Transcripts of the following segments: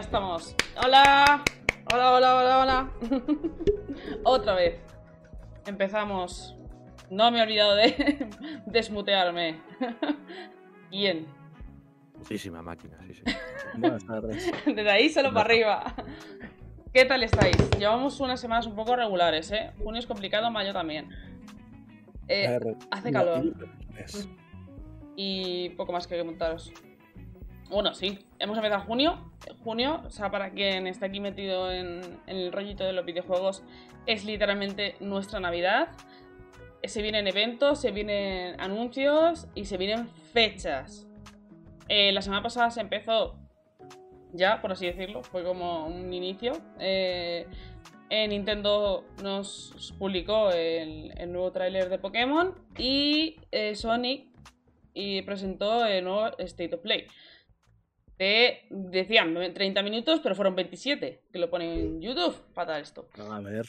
Ya estamos. Hola. Hola, hola, hola, hola. Otra vez. Empezamos. No me he olvidado de desmutearme. Bien. Muchísima máquina, sí, sí. Buenas tardes. Desde ahí solo para arriba. ¿Qué tal estáis? Llevamos unas semanas un poco regulares, ¿eh? Junio es complicado, mayo también. Eh, ver, hace calor. y poco más que contaros. Bueno, sí, hemos empezado junio. Junio, o sea, para quien está aquí metido en, el rollito de los videojuegos, es literalmente nuestra Navidad. Se vienen eventos, se vienen anuncios y se vienen fechas. Eh, la semana pasada se empezó ya, por así decirlo, fue como un inicio. Eh, eh, Nintendo nos publicó el, nuevo tráiler de Pokémon y eh, Sonic presentó el nuevo State of Play. De, decían 30 minutos, pero fueron 27, que lo ponen en YouTube. Fatal esto. A ver,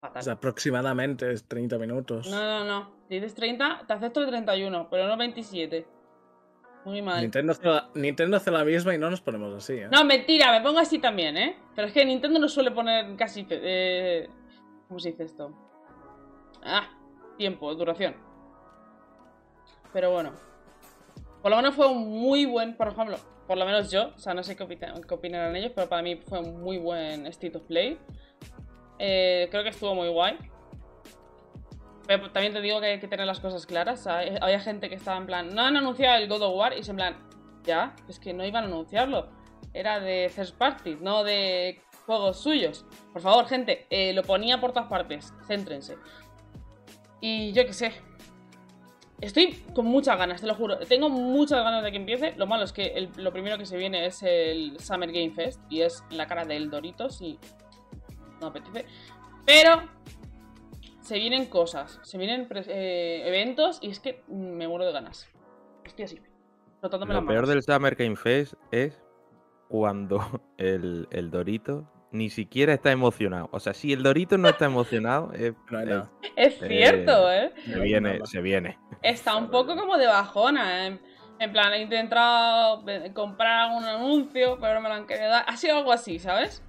Fatal. sea, aproximadamente es 30 minutos. No, no, no. Si dices 30, te acepto el 31, pero no 27. Muy mal. Nintendo, hace la, Nintendo hace la misma y no nos ponemos así, ¿eh? No, mentira, me pongo así también, ¿eh? Pero es que Nintendo no suele poner casi... Eh, ¿Cómo se dice esto? Ah, tiempo, duración. Pero bueno. Por lo menos fue un muy buen, por ejemplo, por lo menos yo, o sea, no sé qué, opina- qué opinarán ellos, pero para mí fue un muy buen State of Play. Eh, creo que estuvo muy guay. Pero también te digo que hay que tener las cosas claras. había gente que estaba en plan, no han anunciado el God of War y es en plan, ya, es que no iban a anunciarlo. Era de first party, no de juegos suyos. Por favor, gente, eh, lo ponía por todas partes. Céntrense. Y yo qué sé. Estoy con muchas ganas, te lo juro. Tengo muchas ganas de que empiece. Lo malo es que el- lo primero que se viene es el Summer Game Fest. Y es la cara del Doritos y no apetece. Pero se vienen cosas, se vienen eh, eventos y es que me muero de ganas. Estoy así. Lo peor del Summer Game Fest es cuando el, el Dorito ni siquiera está emocionado. O sea, si el Dorito no está emocionado, es- No. Es cierto, ¿eh? se viene, se viene. Está un poco como de bajona. En, en plan, he intentado ve- comprar un anuncio, pero no me lo han querido dar. Ha sido algo así, ¿sabes?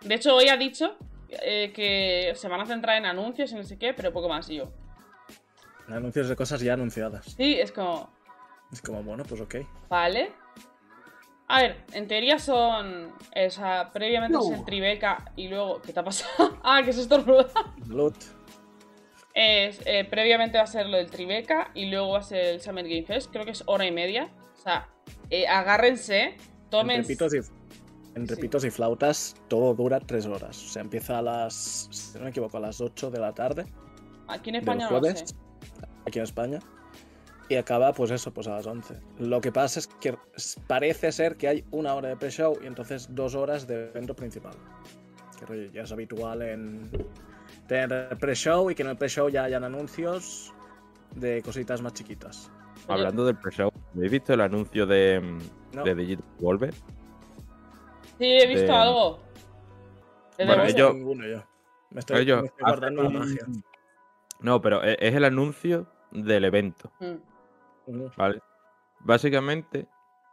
De hecho, hoy ha dicho eh, que se van a centrar en anuncios y no sé qué, pero poco más. Y yo, Anuncios de cosas ya anunciadas. sí, es como, Es como, bueno, pues ok. vale. A ver, en teoría son. O sea, previamente es el Tribeca y luego. ¿Qué te ha pasado? ah, que se estornuda. Loot. Es, eh, previamente va a ser lo del Tribeca y luego va a ser el Summer Game Fest. Creo que es hora y media. O sea, eh, agárrense, tomen. Entre pitos y, entre Sí. pitos y flautas, todo dura 3 horas. O sea, empieza a las, si no me equivoco, a las 8 de la tarde Aquí en España no lo sé. aquí en España. Y acaba, pues eso, pues a las 11. Lo que pasa es que parece ser que hay una hora de pre-show y entonces dos horas de evento principal. Que rollo, ya es habitual en tener pre-show y que en el pre-show ya hayan anuncios de cositas más chiquitas. Hablando del pre-show, ¿habéis visto el anuncio de, No. de Digital Volver? Sí, he visto de- algo. De Bueno, The No ninguno yo. Me estoy, Ellos me estoy guardando la magia. No, pero e- es el anuncio del evento, Mm. Básicamente,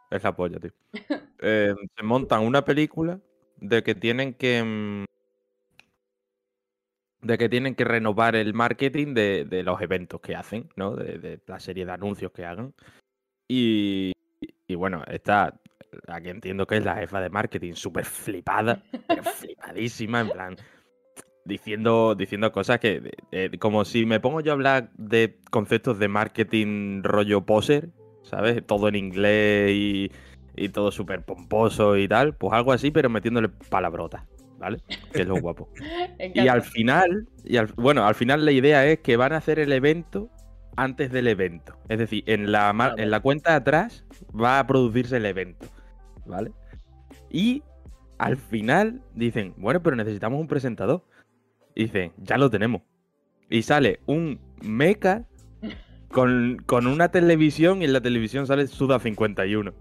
es la polla, tío. Eh, se montan una película de que tienen que. mm, De que tienen que renovar el marketing de, de los eventos que hacen, ¿no? De, de la serie de anuncios que hagan. Y, y bueno, está. Aquí entiendo que es la jefa de marketing, súper flipada, pero flipadísima, en plan. Diciendo, diciendo cosas que. eh, como si me pongo yo a hablar de conceptos de marketing rollo poser, ¿sabes? Todo en inglés y, y todo súper pomposo y tal. Pues algo así, pero metiéndole palabrotas, ¿vale? Que es lo guapo. Y al final, y al- bueno, al final la idea es que van a hacer el evento antes del evento. Es decir, en la, mar- Vale. en la cuenta de atrás va a producirse el evento, ¿vale? Y al final dicen, bueno, pero necesitamos un presentador. Y dicen, ya lo tenemos. Y sale un mecha con, con una televisión y en la televisión sale Suda 51.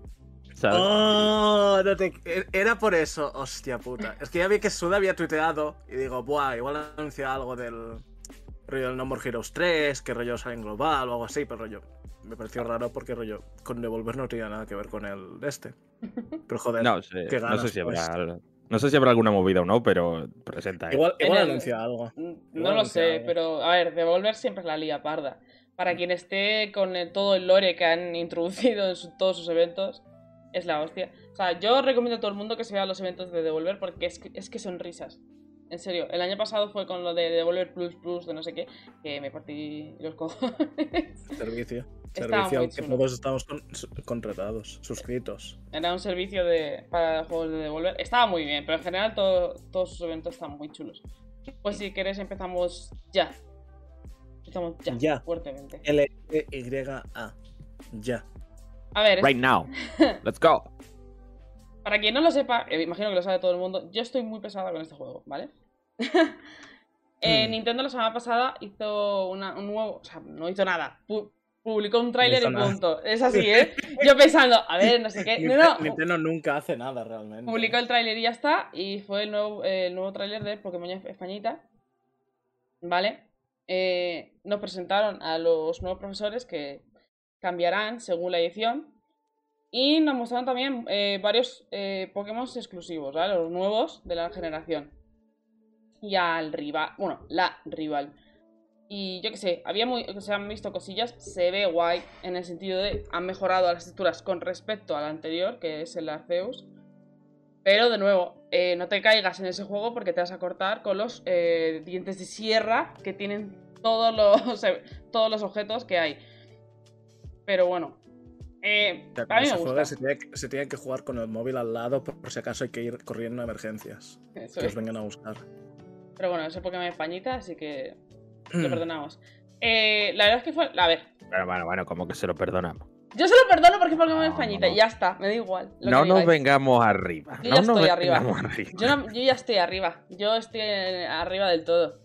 ¿Sabes? Oh, no te- e- Era por eso, hostia puta. Es que ya vi que Suda había tuiteado y digo, buah, igual anuncia algo del rollo del No More Heroes 3, que rollo sale en global o algo así, pero rollo. Me pareció raro porque rollo con Devolver no tenía nada que ver con el de este. Pero joder, No sé, no sé si pues. No sé si habrá alguna movida o no, pero presenta. eso. igual, igual el- anuncia algo. Mm, Igual No lo sé, algo. pero a ver, Devolver siempre es la liga parda. Para quien esté con el- todo el lore que han introducido en su- todos sus eventos, es la hostia. O sea, yo recomiendo a todo el mundo que se vea los eventos de Devolver porque es que, es que son risas. En serio, el año pasado fue con lo de Devolver Plus Plus de no sé qué, que me partí los cojones. Servicio. Servicio al que todos estamos con- contratados, suscritos. Era un servicio de, para juegos de Devolver. Estaba muy bien, pero en general todo- todos sus eventos están muy chulos. Pues si queréis empezamos ya. Empezamos ya, Ya. fuertemente. L-E-Y-A. Ya. A ver, Right now. Let's go. Para quien no lo sepa, eh, imagino que lo sabe todo el mundo, yo estoy muy pesada con este juego, ¿vale? Eh, Hmm. Nintendo la semana pasada hizo una- un nuevo, o sea, no hizo nada, pu- publicó un tráiler hizo y nada. punto. Es así, ¿eh? Yo pensando, a ver, no sé qué. No, Ninte- no, Nintendo nunca hace nada realmente. publicó el tráiler y ya está, y fue el nuevo, eh, el nuevo tráiler de Pokémon Españita, ¿vale? Eh, nos presentaron a los nuevos profesores que cambiarán según la edición. Y nos mostraron también eh, varios Pokémon exclusivos, ¿vale? Los nuevos de la generación. Y al rival. Bueno, la rival. Y yo qué sé, había muy, se han visto cosillas. Se ve guay en el sentido de han mejorado las texturas con respecto al anterior, que es el Arceus. Pero de nuevo, eh, no te caigas en ese juego porque te vas a cortar con los eh, dientes de sierra que tienen todos los, todos los objetos que hay. Pero bueno. Eh, O sea, a cuando mí se me juega gusta. se tiene, que, se tiene que jugar con el móvil al lado por, por si acaso hay que ir corriendo a emergencias. Eso Que es. os vengan a buscar. Pero bueno, ese Pokémon Españita, así que lo Mm. perdonamos. Eh, la verdad es que fue. A ver, Bueno, bueno, bueno, como que se lo perdonamos. yo se lo perdono porque es Pokémon No, Españita no. y ya está, me da igual. lo que No nos vengamos arriba. Yo no ya nos estoy arriba. vengamos arriba. Yo, no- yo ya estoy arriba. Yo estoy eh, arriba del todo.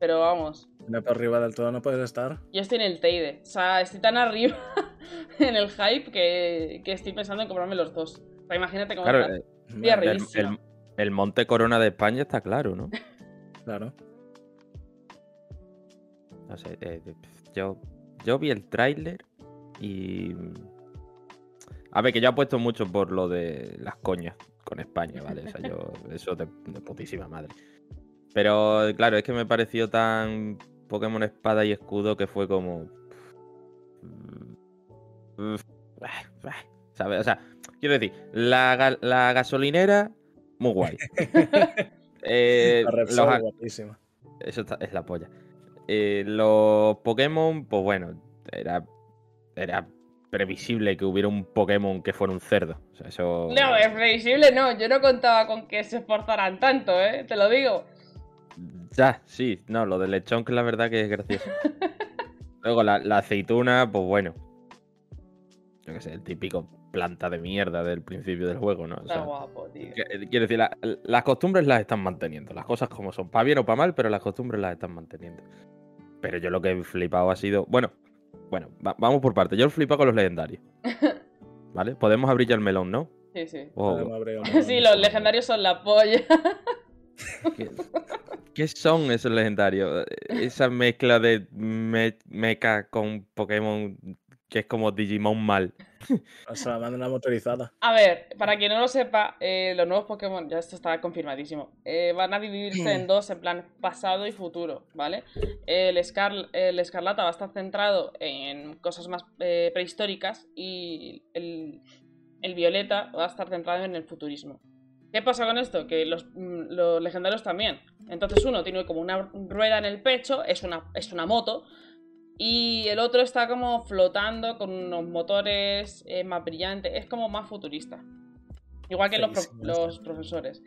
Pero vamos, No por arriba del todo no puedes estar. yo estoy en el Teide. O sea, estoy tan arriba en el hype que, que estoy pensando en comprarme los dos. O sea, imagínate cómo Claro, está. eh, Estoy el, arribísima. el- el Monte Corona de España está claro, ¿no? Claro. No sé, eh, yo, yo vi el tráiler y... A ver, que yo apuesto mucho por lo de las coñas con España, ¿vale? O sea, yo, eso de, de putísima madre. Pero, claro, es que me pareció tan Pokémon Espada y Escudo que fue como... ¿Sabes? O sea, quiero decir, la, la gasolinera, muy guay. Eh, La Repsol, guapísima. eso está- es la polla. Eh, los Pokémon, pues bueno, era, era previsible que hubiera un Pokémon que fuera un cerdo. O sea, eso. No, es previsible, no. Yo no contaba con que se esforzaran tanto, ¿eh? Te lo digo. Ya, sí, no, lo del lechón, que la verdad que es gracioso. Luego la, la aceituna, pues bueno. Yo qué sé, el típico planta de mierda del principio del juego, ¿no? O Está guapo, tío. eh, quiero decir, la- las costumbres las están manteniendo, las cosas como son, para bien o para mal, pero las costumbres las están manteniendo. Pero yo lo que he flipado ha sido, bueno, bueno, va- vamos por partes. Yo he flipado con los legendarios. ¿Vale? Podemos abrir ya el melón, ¿no? Sí, sí. Oh, Sí, los legendarios son la polla. ¿qué, qué son esos legendarios? Esa mezcla de me- mecha con Pokémon que es como Digimon mal. O sea, la mandan una motorizada. A ver, para quien no lo sepa, eh, los nuevos Pokémon, ya esto está confirmadísimo, eh, van a dividirse en dos, en plan pasado y futuro, ¿vale? El, Escar- el Escarlata va a estar centrado en cosas más eh, prehistóricas y el, el Violeta va a estar centrado en el futurismo. ¿Qué pasa con esto? Que los, mm, los legendarios también. Entonces uno tiene como una rueda en el pecho, es una, es una moto, y el otro está como flotando con unos motores eh, más brillantes. Es como más futurista. Igual que los, pro- los profesores.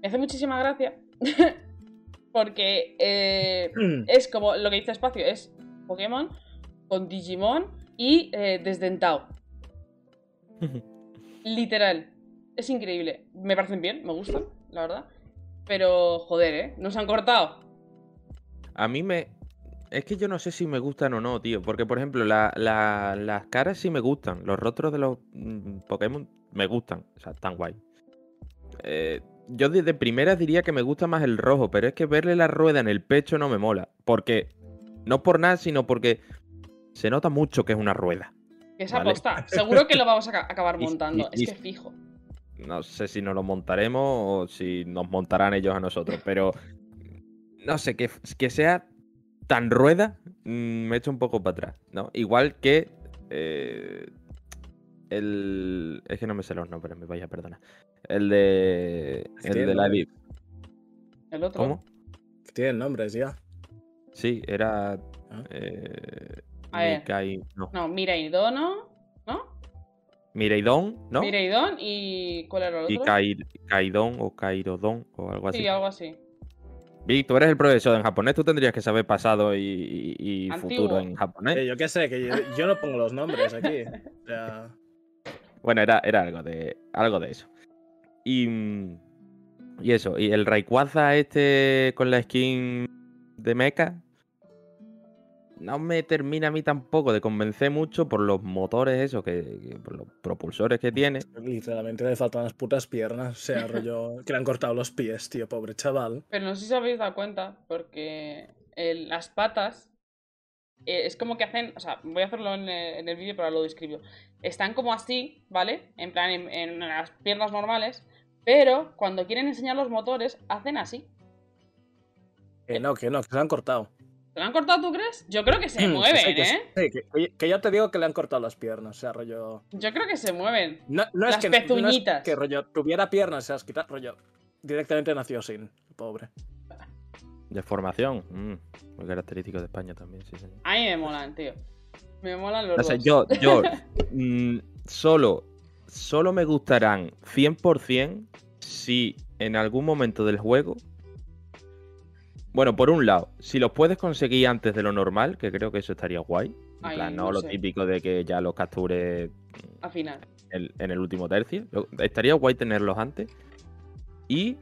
Me hace muchísima gracia. porque eh, es como lo que dice Espacio: es Pokémon con Digimon y eh, desdentado. Literal. Es increíble. Me parecen bien, me gustan, la verdad. Pero, joder, ¿eh? Nos han cortado. A mí me. Es que yo no sé si me gustan o no, tío. Porque, por ejemplo, la- la- las caras sí me gustan. Los rostros de los mm, Pokémon me gustan. O sea, están guay. Eh, yo desde primeras diría que me gusta más el rojo, pero es que verle la rueda en el pecho no me mola. Porque. No por nada, sino porque se nota mucho que es una rueda. Es Vale. aposta. Seguro que lo vamos a ca- acabar montando. y- es que fijo. No sé si nos lo montaremos o si nos montarán ellos a nosotros, pero no sé, que, que sea tan rueda mm, me echo un poco para atrás, ¿no? Igual que eh, el... Es que no me sé los nombres, me vaya a perdonar. El de... El de la... Edit. El otro. ¿Cómo? Que tienen nombres ya. Sí, era... Ah. Eh, A ver. Mikai- no. No, Miraidono. ¿No? Mireidon, ¿no? Mireidon y. ¿Cuál era el otro? Y Kai, Kaidon o Kairodon o algo así. Sí, algo así. Vic, tú eres el profesor en japonés, tú tendrías que saber pasado y, futuro en japonés. Eh, yo qué sé, que yo, yo no pongo los nombres aquí. O sea, Bueno, era, era algo de algo de eso. Y, y eso, y el Rayquaza este con la skin de mecha no me termina a mí tampoco de convencer mucho por los motores esos, que, que- por los propulsores que tiene. literalmente le faltan las putas piernas. O sea, rollo que le han cortado los pies, tío, pobre chaval. Pero no sé si os habéis dado cuenta, porque el- las patas eh, es como que hacen. O sea, voy a hacerlo en el, en el vídeo, pero ahora lo describo. Están como así, ¿vale? En plan, en, en las piernas normales. Pero cuando quieren enseñar los motores, hacen así. Que no, que no, que se han cortado. ¿Te lo han cortado, tú crees? Yo creo que se Que mueven, sí, que sí, ¿eh? sí, que, ya te digo que le han cortado las piernas. O sea, rollo. Yo creo que se mueven. No, no es Las que, no es pezuñitas. que rollo tuviera piernas, se las quita, rollo. Directamente nació sin, pobre. De formación. mm, muy característico de España también, sí, señor. A mí me molan, tío. Me molan los No sé, dos. yo, yo mm, solo, solo me gustarán 100% si en algún momento del juego. Bueno, por un lado, si los puedes conseguir antes de lo normal, que creo que eso estaría guay. En Ay, plan, no no lo sé. típico de que ya los captures Al final. el- en el último tercio. Estaría guay tenerlos antes. Y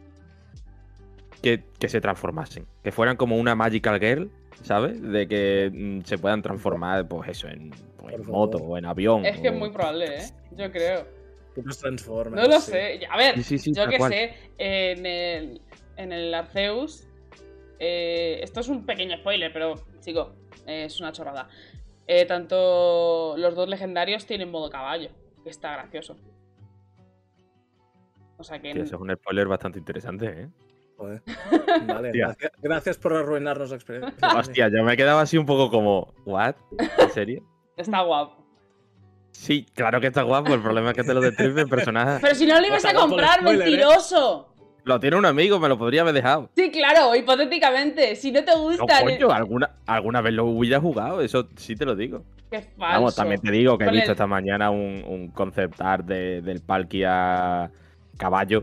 que, que se transformasen. Que fueran como una Magical Girl, ¿sabes? De que mm, se puedan transformar, pues eso, en, pues, en moto o en avión. Es que es muy probable, ¿eh? Yo creo. Que nos transformen. No lo sí. sé. A ver, Sí, sí, sí, yo que cual. sé, en el, en el Arceus. Eh, esto es un pequeño spoiler, pero, chico, eh, es una chorrada. Eh, tanto los dos legendarios tienen modo caballo, que está gracioso. O sea que. Sí, eso es un spoiler bastante interesante, ¿eh? Joder. Vale, gracias, gracias por arruinarnos la experiencia. Hostia, yo me he quedado así un poco como, ¿what? ¿En serio? Está guapo. Sí, claro que está guapo, el problema es que te lo destripe el personaje. Pero si no lo ibas a comprar, spoiler, ¿eh? mentiroso. Lo tiene un amigo, me lo podría haber dejado. Sí, claro, hipotéticamente. Si no te No, gusta. coño, alguna, alguna vez lo hubiera jugado, eso sí te lo digo. Qué falso. Vamos, también te digo que he visto el- esta mañana un, un concept art de- del Palkia caballo.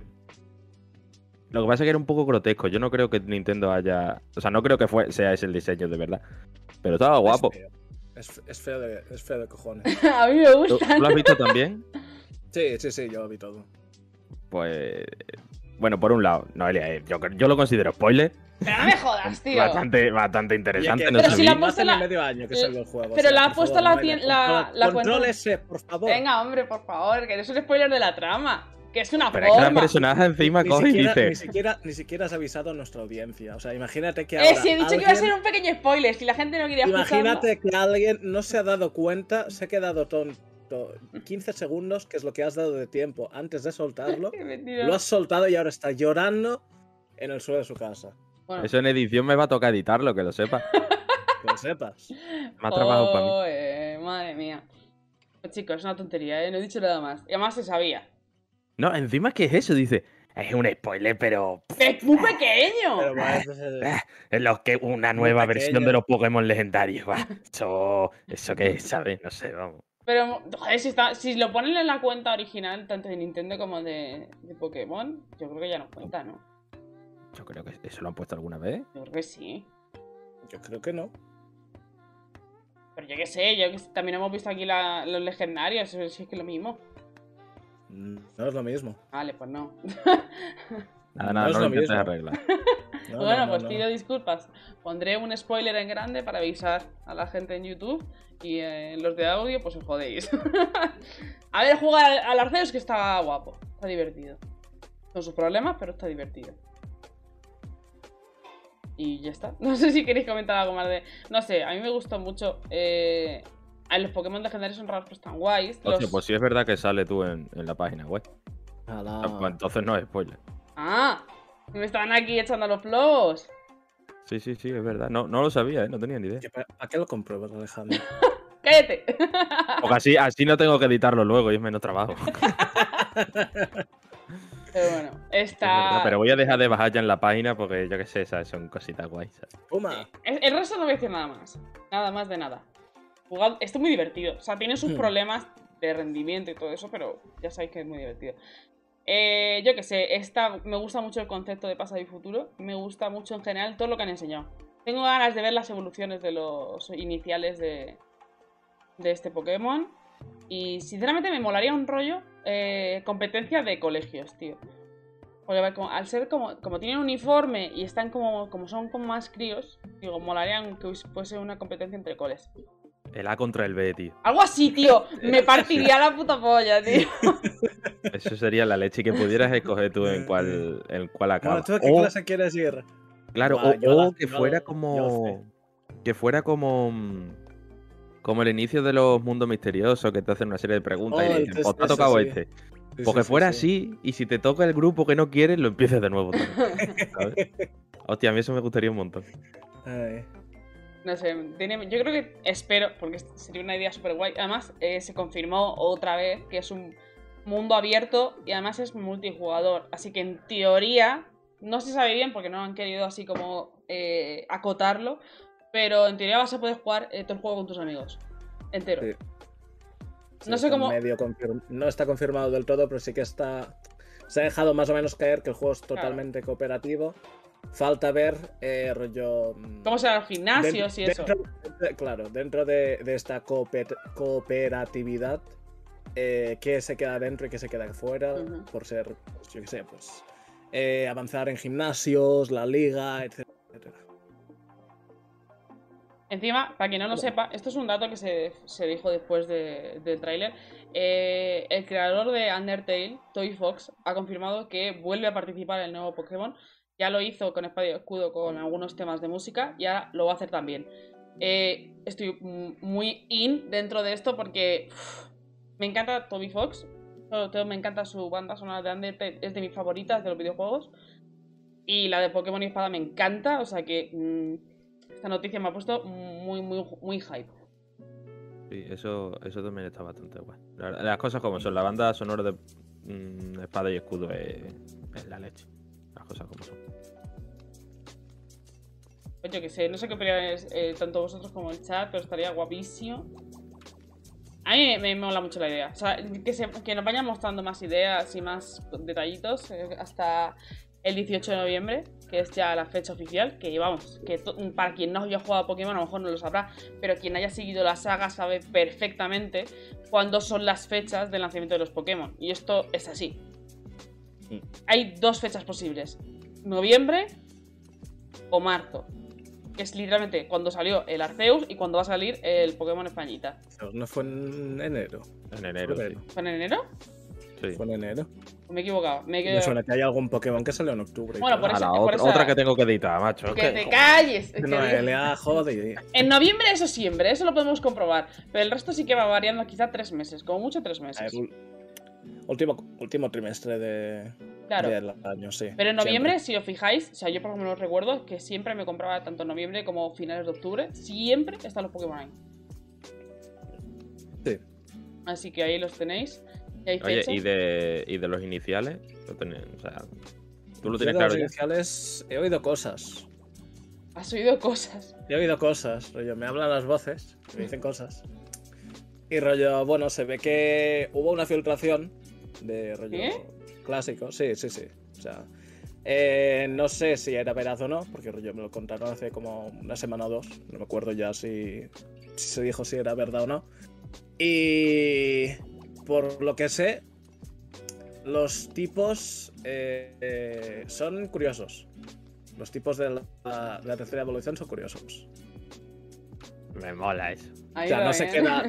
Lo que pasa es que era un poco grotesco. Yo no creo que Nintendo haya. O sea, no creo que fue, sea ese el diseño de verdad. Pero estaba guapo. Es feo, es, es feo de, es feo de cojones. a mí me ¿Tú, gustan. tú lo has visto también? Sí, sí, sí, yo lo vi todo. Pues. Bueno, por un lado, Noelia, eh, yo, yo lo considero spoiler. Pero no me jodas, tío. Bastante, bastante interesante. No Pero sé si la No puesto la- medio año que Eh, salió el juego. pero o sea, la ha puesto favor, la Noelia, tien- la- la cuenta- Contrólese, por favor. Venga, hombre, por favor, que no es un spoiler de la trama. Que es una Pero es que la forma. personaje encima ni, coge y siquiera, dice. ni, siquiera, ni siquiera has avisado a nuestra audiencia. O sea, imagínate que Eh, ahora si he dicho que iba a ser un pequeño spoiler, si la gente no quería escucharlo. Imagínate que alguien no se ha dado cuenta, se ha quedado tonto 15 segundos, que es lo que has dado de tiempo antes de soltarlo. Qué. Lo has soltado y ahora está llorando en el suelo de su casa. Bueno, Eso en edición me va a tocar editarlo, que lo sepa. Que lo sepas. Me ha trabajado para mí. madre mía. Pues, chicos, es una tontería, ¿eh? No he dicho nada más. Y además se sabía. No, encima es que es eso, dice. Es un spoiler, pero. ¡Es muy pequeño! Pero bueno, entonces, Ah, Es lo que una nueva versión de los Pokémon legendarios. va. Eso, eso que ¿sabes? No sé, vamos. Pero, joder, si, está, si lo ponen en la cuenta original, tanto de Nintendo como de, de Pokémon, yo creo que ya no cuenta, ¿no? Yo creo que eso lo han puesto alguna vez. Yo creo que sí. yo creo que no. Pero yo qué sé, yo que sé, también hemos visto aquí la- los legendarios, sí es que es lo mismo. No es lo mismo. Vale, pues no. Nada, No nada, es no, lo lo intentes mismo. arreglar. No, bueno, no, no, pues no. pido disculpas. Pondré un spoiler en grande para avisar a la gente en YouTube. Y eh, los de audio, pues os jodéis. a ver, jugar al, Arceus que está guapo. Está divertido. Con sus problemas, pero está divertido. Y ya está. No sé si queréis comentar algo más de. No sé, a mí me gustó mucho. eh, a los Pokémon legendarios son raros, pero están guays. Hostia, Los- pues sí es verdad que sale tú en, en la página web. Pues entonces no es spoiler. Ah, me estaban aquí echando los flows. Sí, sí, sí, es verdad. No, no lo sabía, ¿eh? no tenía ni idea. ¿Qué- ¿A qué lo compruebas, Alejandro? ¡Cállate! Porque así, así no tengo que editarlo luego y es menos trabajo. Pero bueno, Es está. verdad, pero voy a dejar de bajar ya en la página porque yo qué sé, ¿sabes? son cositas guays. ¿sabes? Puma. El el resto no voy a decir nada más. Nada más de nada. Jugad- Esto es muy divertido. O sea, tiene sus Hmm. problemas de rendimiento y todo eso, pero ya sabéis que es muy divertido. Eh, yo qué sé, esta, me gusta mucho el concepto de pasado y futuro. Me gusta mucho en general todo lo que han enseñado. Tengo ganas de ver las evoluciones de los iniciales de, de este Pokémon. Y sinceramente me molaría un rollo eh, competencia de colegios, tío. Porque al ser como, como tienen uniforme y están como, como son como más críos, digo, molarían que fuese una competencia entre coles. El A contra el B, tío. Algo así, tío. Me partiría la puta polla, tío. Eso sería la leche que pudieras escoger tú en cuál, en cuál acaba. Bueno, ¿tú a qué O- clase quieres ir? Claro, o, la- que fuera la- como. Que fuera como. Como el inicio de los mundos misteriosos, que te hacen una serie de preguntas y Oh, le dicen, pues te ha tocado sí. este. Sí, Porque sí, fuera sí. así, y si te toca el grupo que no quieres, lo empieces de nuevo. también, ¿sabes? Hostia, a mí eso me gustaría un montón. Ay. No sé, tiene- yo creo que espero, porque sería una idea súper guay. Además, eh, se confirmó otra vez que es un mundo abierto y además es multijugador. Así que en teoría, no se sabe bien porque no han querido así como eh, acotarlo, pero en teoría vas a poder jugar eh, todo el juego con tus amigos. Entero. Sí. Sí, No sé cómo- medio No está confirmado del todo, pero sí que está. Se ha dejado más o menos caer que el juego es totalmente cooperativo. Falta ver, eh, rollo. mm, ¿Cómo serán los gimnasios y eso? dentro- claro, dentro de, de esta cooper- cooperatividad, eh, qué se queda dentro y qué se queda fuera, por ser, pues, yo qué sé, pues. eh, avanzar en gimnasios, la liga, etcétera. etcétera. Encima, para quien no lo sepa, esto es un dato que se, se dijo después de- del tráiler. eh, el creador de Undertale, Toy Fox, ha confirmado que vuelve a participar en el nuevo Pokémon. Ya lo hizo con Espada y Escudo con algunos temas de música, ya lo va a hacer también. Eh, estoy mm, muy in dentro de esto porque me encanta Toby Fox. Me encanta su banda sonora de Undertale, es de mis favoritas de los videojuegos. Y la de Pokémon y Espada me encanta, o sea que mm, esta noticia me ha puesto muy, muy, muy hype. Sí, eso, eso también está bastante guay. Las cosas como son, la banda sonora de mm, Espada y Escudo es, es la leche. Las cosas como son. Pues yo que sé, no sé qué opináis eh, tanto vosotros como el chat, pero estaría guapísimo. A mí me, mola mucho la idea. O sea, que, nos vayan mostrando más ideas y más detallitos eh, hasta el 18 de noviembre, que es ya la fecha oficial. Que vamos, que para quien no haya jugado a Pokémon a lo mejor no lo sabrá, pero quien haya seguido la saga sabe perfectamente cuándo son las fechas del lanzamiento de los Pokémon. Y esto es así. Hay dos fechas posibles: noviembre o marzo. Que es literalmente cuando salió el Arceus y cuando va a salir el Pokémon Españita. No fue en enero. En enero, sí. ¿Fue en enero? sí. Fue en enero. Me he equivocado. Me he Me equivocado. suena que hay algún Pokémon que salió en octubre. Bueno, por A eso- la por otra, esa- otra que tengo que editar, macho. Que te calles. Es que- Noelia, joder. En noviembre eso siempre, eso lo podemos comprobar. Pero el resto sí que va variando quizá tres meses, como mucho tres ver, meses. Último, último trimestre de, Claro. del año, sí. Pero en noviembre, siempre. si os fijáis, o sea, yo por lo recuerdo que siempre me compraba tanto en noviembre como finales de octubre. Siempre están los Pokémon ahí. Sí. Así que ahí los tenéis. Y hay Oye. ¿y de, ¿y de los iniciales? Lo tenés- o sea, ¿tú lo Yo tienes de claro los ya? iniciales he oído cosas. Has oído cosas. He oído cosas, rollo, me hablan las voces, me dicen cosas. Y rollo, bueno, se ve que hubo una filtración de rollo ¿Qué? clásico, sí, sí, sí. O sea, eh, no sé si era veraz o no, porque rollo me lo contaron hace como una semana o dos. No me acuerdo ya si, si se dijo si era verdad o no. Y por lo que sé, los tipos eh, eh, son curiosos. Los tipos de la, de la tercera evolución son curiosos. Me mola eso. Ahí O sea, no se ¿eh? queda.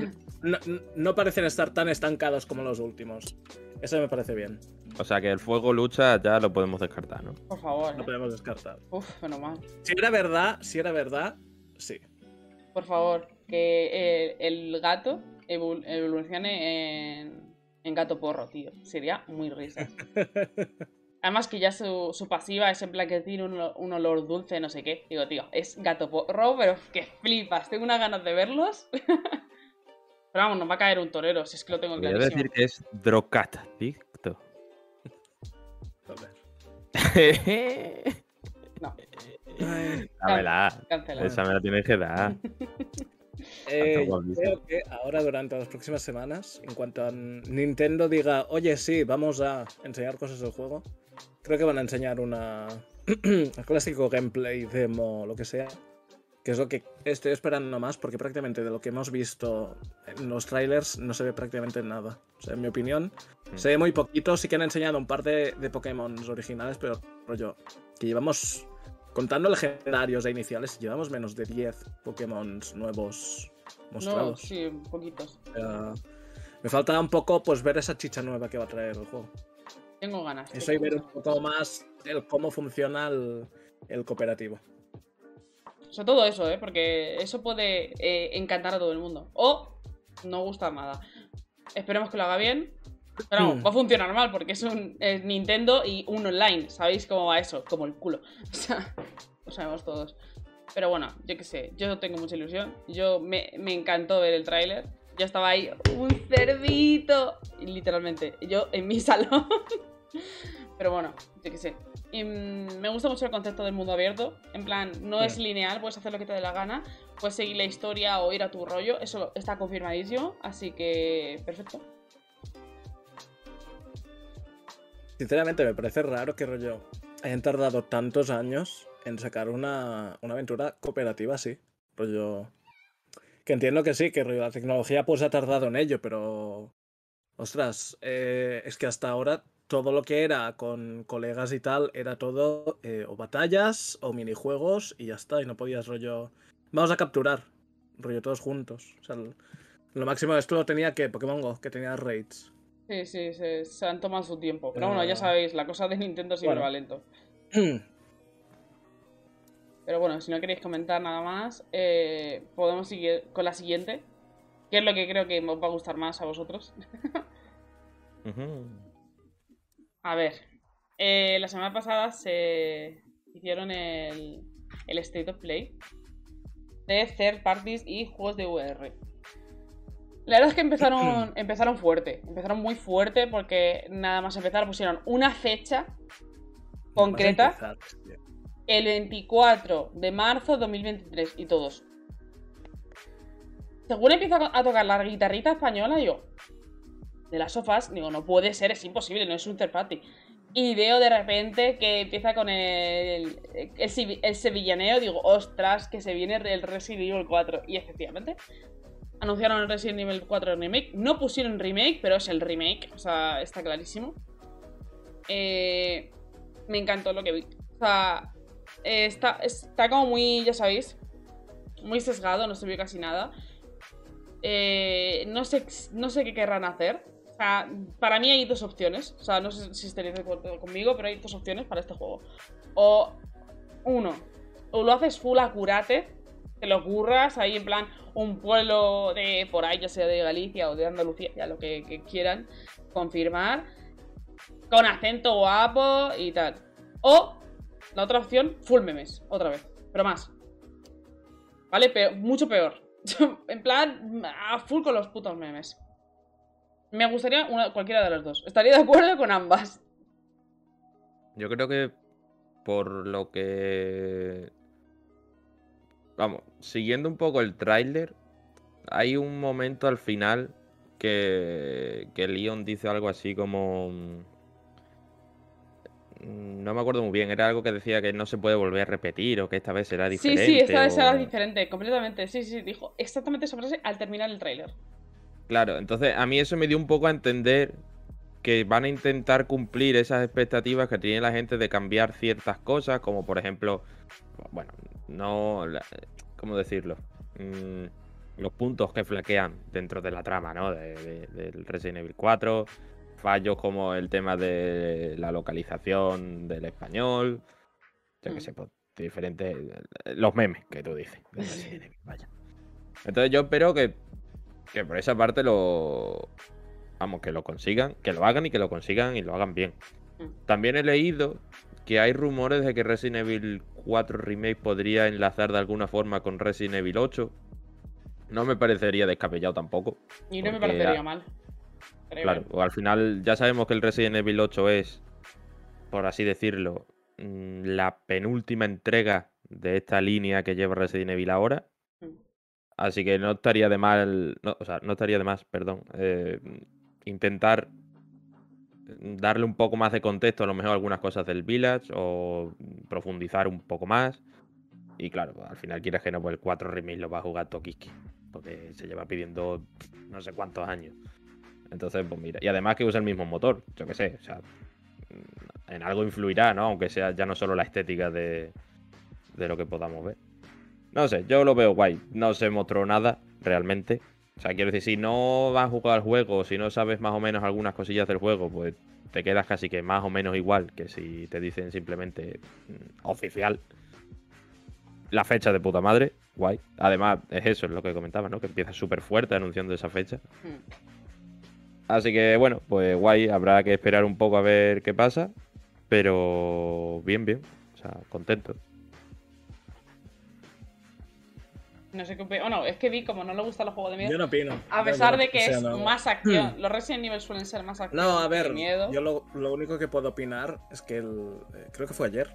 No, no parecen estar tan estancados como los últimos. Eso me parece bien. O sea, que el fuego lucha ya lo podemos descartar, ¿no? Por favor. No ¿eh? podemos descartar. Uf, fenomenal. Si era verdad, si era verdad, sí. por favor, que eh, el gato evol- evolucione en, en gato porro, tío. Sería muy risas. Además que ya su, su pasiva es en plan que tiene un, un olor dulce, no sé qué. Digo, tío, es gato porro, pero que flipas. Tengo unas ganas de verlos. pero vamos, nos va a caer un torero, si es que lo tengo Voy a clarísimo. decir que es Drocatdicto. Joder. No, Dámela. cancela. Esa me la tienes que dar. eh, creo que ahora durante las próximas semanas, en cuanto a Nintendo diga, oye, sí, vamos a enseñar cosas del juego, creo que van a enseñar una clásico gameplay, demo, lo que sea, que es lo que estoy esperando más, porque prácticamente de lo que hemos visto en los trailers no se ve prácticamente nada. O sea, en mi opinión, Mm. se ve muy poquito, sí que han enseñado un par de, de Pokémon originales, pero rollo, que llevamos, contando legendarios e iniciales, llevamos menos de 10 Pokémon nuevos No, mostrados. sí, poquitos. Sea, me falta un poco pues ver esa chicha nueva que va a traer el juego. Tengo ganas. Eso y ver un poco más el cómo funciona el, el cooperativo. Sobre todo eso, ¿eh? Porque eso puede eh, encantar a todo el mundo. O no gustar nada. Esperemos que lo haga bien. Pero vamos, Hmm. va a funcionar mal porque es un es Nintendo y un online. ¿Sabéis cómo va eso? Como el culo. O sea, lo sabemos todos. Pero bueno, yo qué sé, yo tengo mucha ilusión. Yo me, me encantó ver el tráiler. Yo estaba ahí, un cerdito. Literalmente, yo en mi salón. Pero bueno, yo qué sé. Y, mm, me gusta mucho el concepto del mundo abierto. En plan, no es Sí. lineal, puedes hacer lo que te dé la gana. Puedes seguir la historia o ir a tu rollo. Eso está confirmadísimo. Así que, perfecto. Sinceramente me parece raro que rollo hayan tardado tantos años en sacar una, una aventura cooperativa así. Rollo. Que entiendo que sí, que rollo, la tecnología pues ha tardado en ello, pero. Ostras, eh, es que hasta ahora todo lo que era con colegas y tal era todo eh, o batallas o minijuegos y ya está, y no podías rollo. Vamos a capturar, rollo todos juntos. O sea, lo máximo de esto lo tenía que Pokémon Go, que tenía raids. Sí, sí, se, se han tomado su tiempo. Pero bueno, ya Ah. sabéis, la cosa de Nintendo siempre Bueno. va lento. Pero bueno, si no queréis comentar nada más, eh, podemos seguir con la siguiente. Que es lo que creo que os va a gustar más a vosotros. A ver, eh, la semana pasada se hicieron el, el State of Play de third parties y juegos de VR. La verdad es que empezaron, empezaron fuerte, empezaron muy fuerte porque nada más empezar pusieron una fecha concreta, empezar, el 24 de marzo de 2023 y todos. Según empieza a tocar la guitarrita española, yo, de las sofás, digo, no puede ser, es imposible, no es un third. Y veo de repente que empieza con el, el, el sevillaneo, digo, ostras, que se viene el Resident Evil 4. Y efectivamente, anunciaron el Resident Evil 4 remake. No pusieron remake, pero es el remake, o sea, está clarísimo. Eh, me encantó lo que vi. O sea, eh, está, está como muy, ya sabéis, muy sesgado, no se vio casi nada. Eh, no, sé, no sé qué querrán hacer. O sea, para mí hay dos opciones. O sea, no sé si estaréis de acuerdo conmigo, pero hay dos opciones para este juego. O uno, o lo haces full acurate, te lo curras ahí en plan un pueblo de por ahí, ya sea de Galicia o de Andalucía, ya lo que, quieran confirmar, con acento guapo y tal. O la otra opción, full memes, otra vez, pero más. ¿Vale? Peor- mucho peor. en plan, a full con los putos memes. Me gustaría una, cualquiera de las dos. Estaría de acuerdo con ambas. Yo creo que por lo que... Vamos, siguiendo un poco el tráiler, hay un momento al final que, que Leon dice algo así como... mm, No me acuerdo muy bien, era algo que decía que no se puede volver a repetir o que esta vez será Sí, diferente. sí, esta vez o- era diferente, completamente. Sí, sí, dijo exactamente esa frase al terminar el tráiler. Claro, entonces a mí eso me dio un poco a entender que van a intentar cumplir esas expectativas que tiene la gente de cambiar ciertas cosas, como por ejemplo, bueno, no, ¿cómo decirlo? Mm, los puntos que flaquean dentro de la trama, ¿no? De- de- del Resident Evil 4, fallos como el tema de la localización del español, Mm. que sé, pues, diferentes, los memes que tú dices. de Resident Evil, vaya. Entonces yo espero que, que por esa parte lo. Vamos, que lo consigan, que lo hagan y que lo consigan y lo hagan bien. Mm. También he leído que hay rumores de que Resident Evil 4 Remake podría enlazar de alguna forma con Resident Evil 8. No me parecería descabellado tampoco. Y no me parecería a- mal. Claro, bien. al final ya sabemos que el Resident Evil 8 es, por así decirlo, mm, la penúltima entrega de esta línea que lleva Resident Evil ahora. Mm. Así que no estaría de mal, o sea, no estaría de más, perdón, eh, intentar darle un poco más de contexto a lo mejor algunas cosas del Village o profundizar un poco más. Y claro, pues, al final quieres que no, pues el 4 Remake lo va a jugar Tokiski, porque se lleva pidiendo no sé cuántos años. Entonces, pues mira, y además que usa el mismo motor, yo qué sé, o sea, mm, en algo influirá, ¿no? Aunque sea ya no solo la estética de, de lo que podamos ver. No sé, yo lo veo guay. No se mostró nada realmente. O sea, quiero decir, si no vas a jugar al juego, si no sabes más o menos algunas cosillas del juego, pues te quedas casi que más o menos igual que si te dicen simplemente mm, oficial. La fecha de puta madre, guay. Además, es eso, es lo que comentaba, ¿no? Que empieza súper fuerte anunciando esa fecha. Mm. Así que bueno, pues guay, habrá que esperar un poco a ver qué pasa. Pero bien, bien. O sea, contento. No sé qué opi- Bueno, es que vi como no le gustan los juegos de miedo. Yo no opino. A pesar de que o sea, es no- más acción. Los Resident Evil suelen ser más acción. No, a ver, miedo. yo lo, lo único que puedo opinar es que el, eh, creo que fue ayer.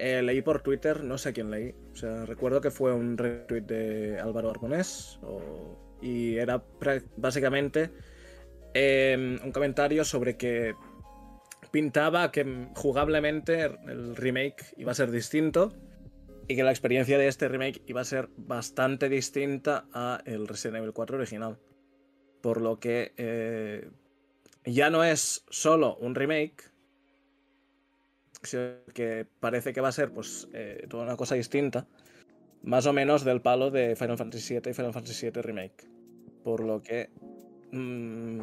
eh, leí por Twitter, no sé quién leí. O sea, recuerdo que fue un retweet de Álvaro Arbonés. o- y era básicamente eh, un comentario sobre que pintaba que jugablemente el remake iba a ser distinto. Y que la experiencia de este remake iba a ser bastante distinta a el Resident Evil 4 original. Por lo que eh, ya no es solo un remake, sino que parece que va a ser pues eh, toda una cosa distinta, más o menos del palo de Final Fantasy VII y Final Fantasy VII Remake. Por lo que... mm,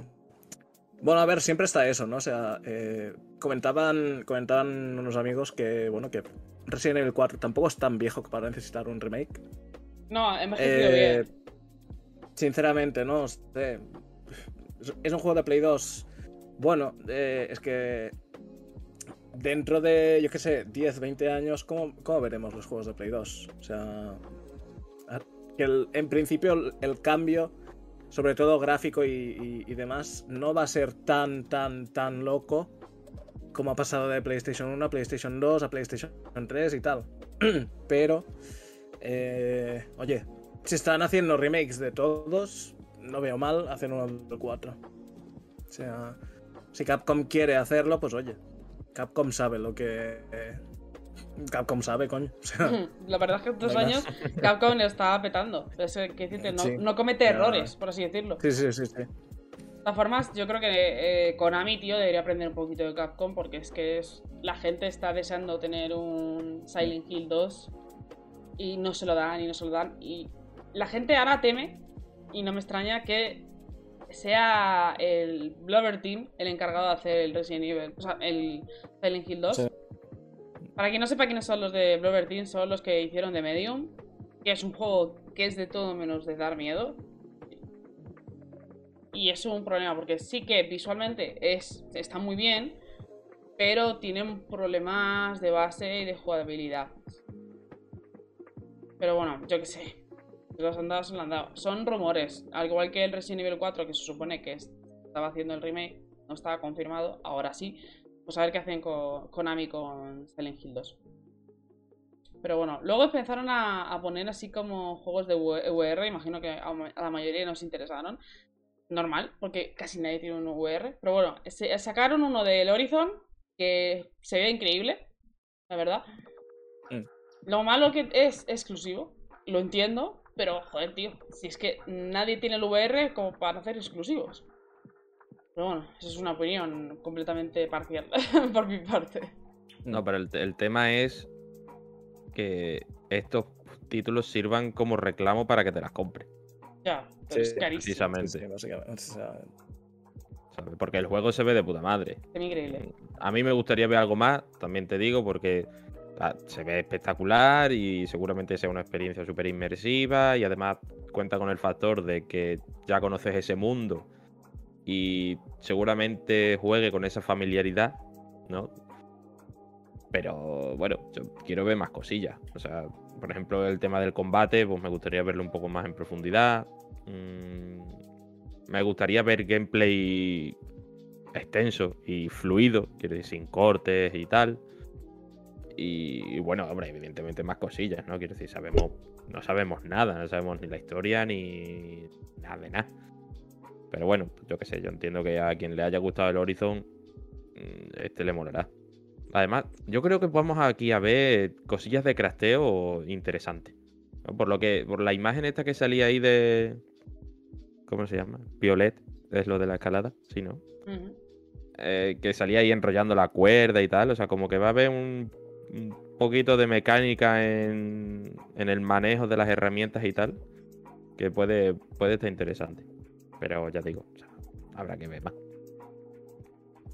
bueno, a ver, siempre está eso, ¿no? O sea, eh, comentaban, comentaban unos amigos que, bueno, que Resident Evil 4 tampoco es tan viejo para necesitar un remake. No, envejecido Eh, bien. Sinceramente, no sé. Es- un juego de Play 2. Bueno, eh, es que dentro de, yo qué sé, 10, 20 años, ¿cómo, cómo veremos los juegos de Play 2? O sea, que el- en principio el, el cambio, sobre todo gráfico y, y- y demás, no va a ser tan, tan, tan loco como ha pasado de PlayStation 1 a PlayStation 2 a PlayStation 3 y tal. Pero, eh, oye, si están haciendo remakes de todos, no veo mal hacer uno del 4. O sea, si Capcom quiere hacerlo, pues oye, Capcom sabe lo que. eh, Capcom sabe, coño. O sea, La verdad es que no hay años Capcom le está petando. Es que decirte, no, Sí. no comete errores, por así decirlo. sí, sí, sí, sí. De todas formas, yo creo que eh, Konami, tío, debería aprender un poquito de Capcom porque es que es, la gente está deseando tener un Silent Hill 2 y no se lo dan y no se lo dan. Y la gente ahora teme, y no me extraña, que sea el Blubber Team el encargado de hacer el Resident Evil, o sea, el Silent Hill 2. Sí. Para quien no sepa quiénes son los de Blubber Team, son los que hicieron de Medium, que es un juego que es de todo menos de dar miedo. Y es un problema, porque sí que visualmente es, está muy bien, pero tiene problemas de base y de jugabilidad. Pero bueno, yo qué sé. Los han dado, se han dado. Son rumores. Al igual que el Resident Evil 4, que se supone que estaba haciendo el remake, no estaba confirmado, ahora sí. Pues a ver qué hacen con Konami con Silent Hill 2. Pero bueno, luego empezaron a, poner así como juegos de VR, imagino que a la mayoría nos interesaron. Normal, porque casi nadie tiene un VR. Pero bueno, se- sacaron uno del Horizon que se ve increíble, la verdad. Mm. Lo malo que es exclusivo, lo entiendo, pero joder, tío, si es que nadie tiene el VR como para hacer exclusivos. Pero bueno, eso es una opinión completamente parcial por mi parte. No, pero el, el tema es que estos títulos sirvan como reclamo para que te las compres. Ya, pero Sí, es carísimo. precisamente. O. Porque el juego se ve de puta madre. Es increíble. A mí me gustaría ver algo más, también te digo, porque Ah, Se ve espectacular y seguramente sea una experiencia súper inmersiva y además cuenta con el factor de que ya conoces ese mundo y seguramente juegue con esa familiaridad, ¿no? Pero bueno, yo quiero ver más cosillas. O sea, por ejemplo, el tema del combate, pues me gustaría verlo un poco más en profundidad. Mm, me gustaría ver gameplay extenso y fluido, quiero decir, sin cortes y tal. Y, bueno, hombre, evidentemente más cosillas, ¿no? Quiero decir, sabemos, no sabemos nada, no sabemos ni la historia ni nada de nada. Pero bueno, yo qué sé, yo entiendo que a quien le haya gustado el Horizon, mm, este le molará. Además, yo creo que vamos aquí a ver cosillas de crafteo interesantes. Por lo que, por la imagen esta que salía ahí de. ¿Cómo se llama? Violet, es lo de la escalada, sí, ¿no? Eh, que salía ahí enrollando la cuerda y tal. O sea, como que va a haber un, un poquito de mecánica en, en el manejo de las herramientas y tal. Que puede, puede estar interesante. Pero ya digo, o sea, habrá que ver más.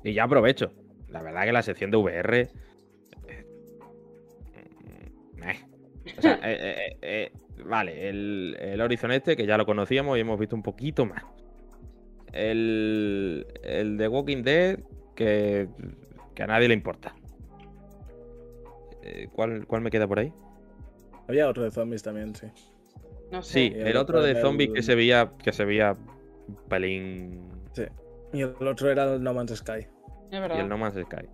Y ya aprovecho. La verdad que la sección de VR. eh, mm. O sea, eh, eh, eh, vale, el, el Horizon este, que ya lo conocíamos y hemos visto un poquito más. El, el de Walking Dead, que, que a nadie le importa. Eh, ¿Cuál, ¿Cuál me queda por ahí? Había otro de zombies también, sí. No sé. Sí, el, el otro otro de zombies el- que se veía que se veía un pelín Sí. Y el otro era el No Man's Sky. Es y verdad. el No Man's Sky.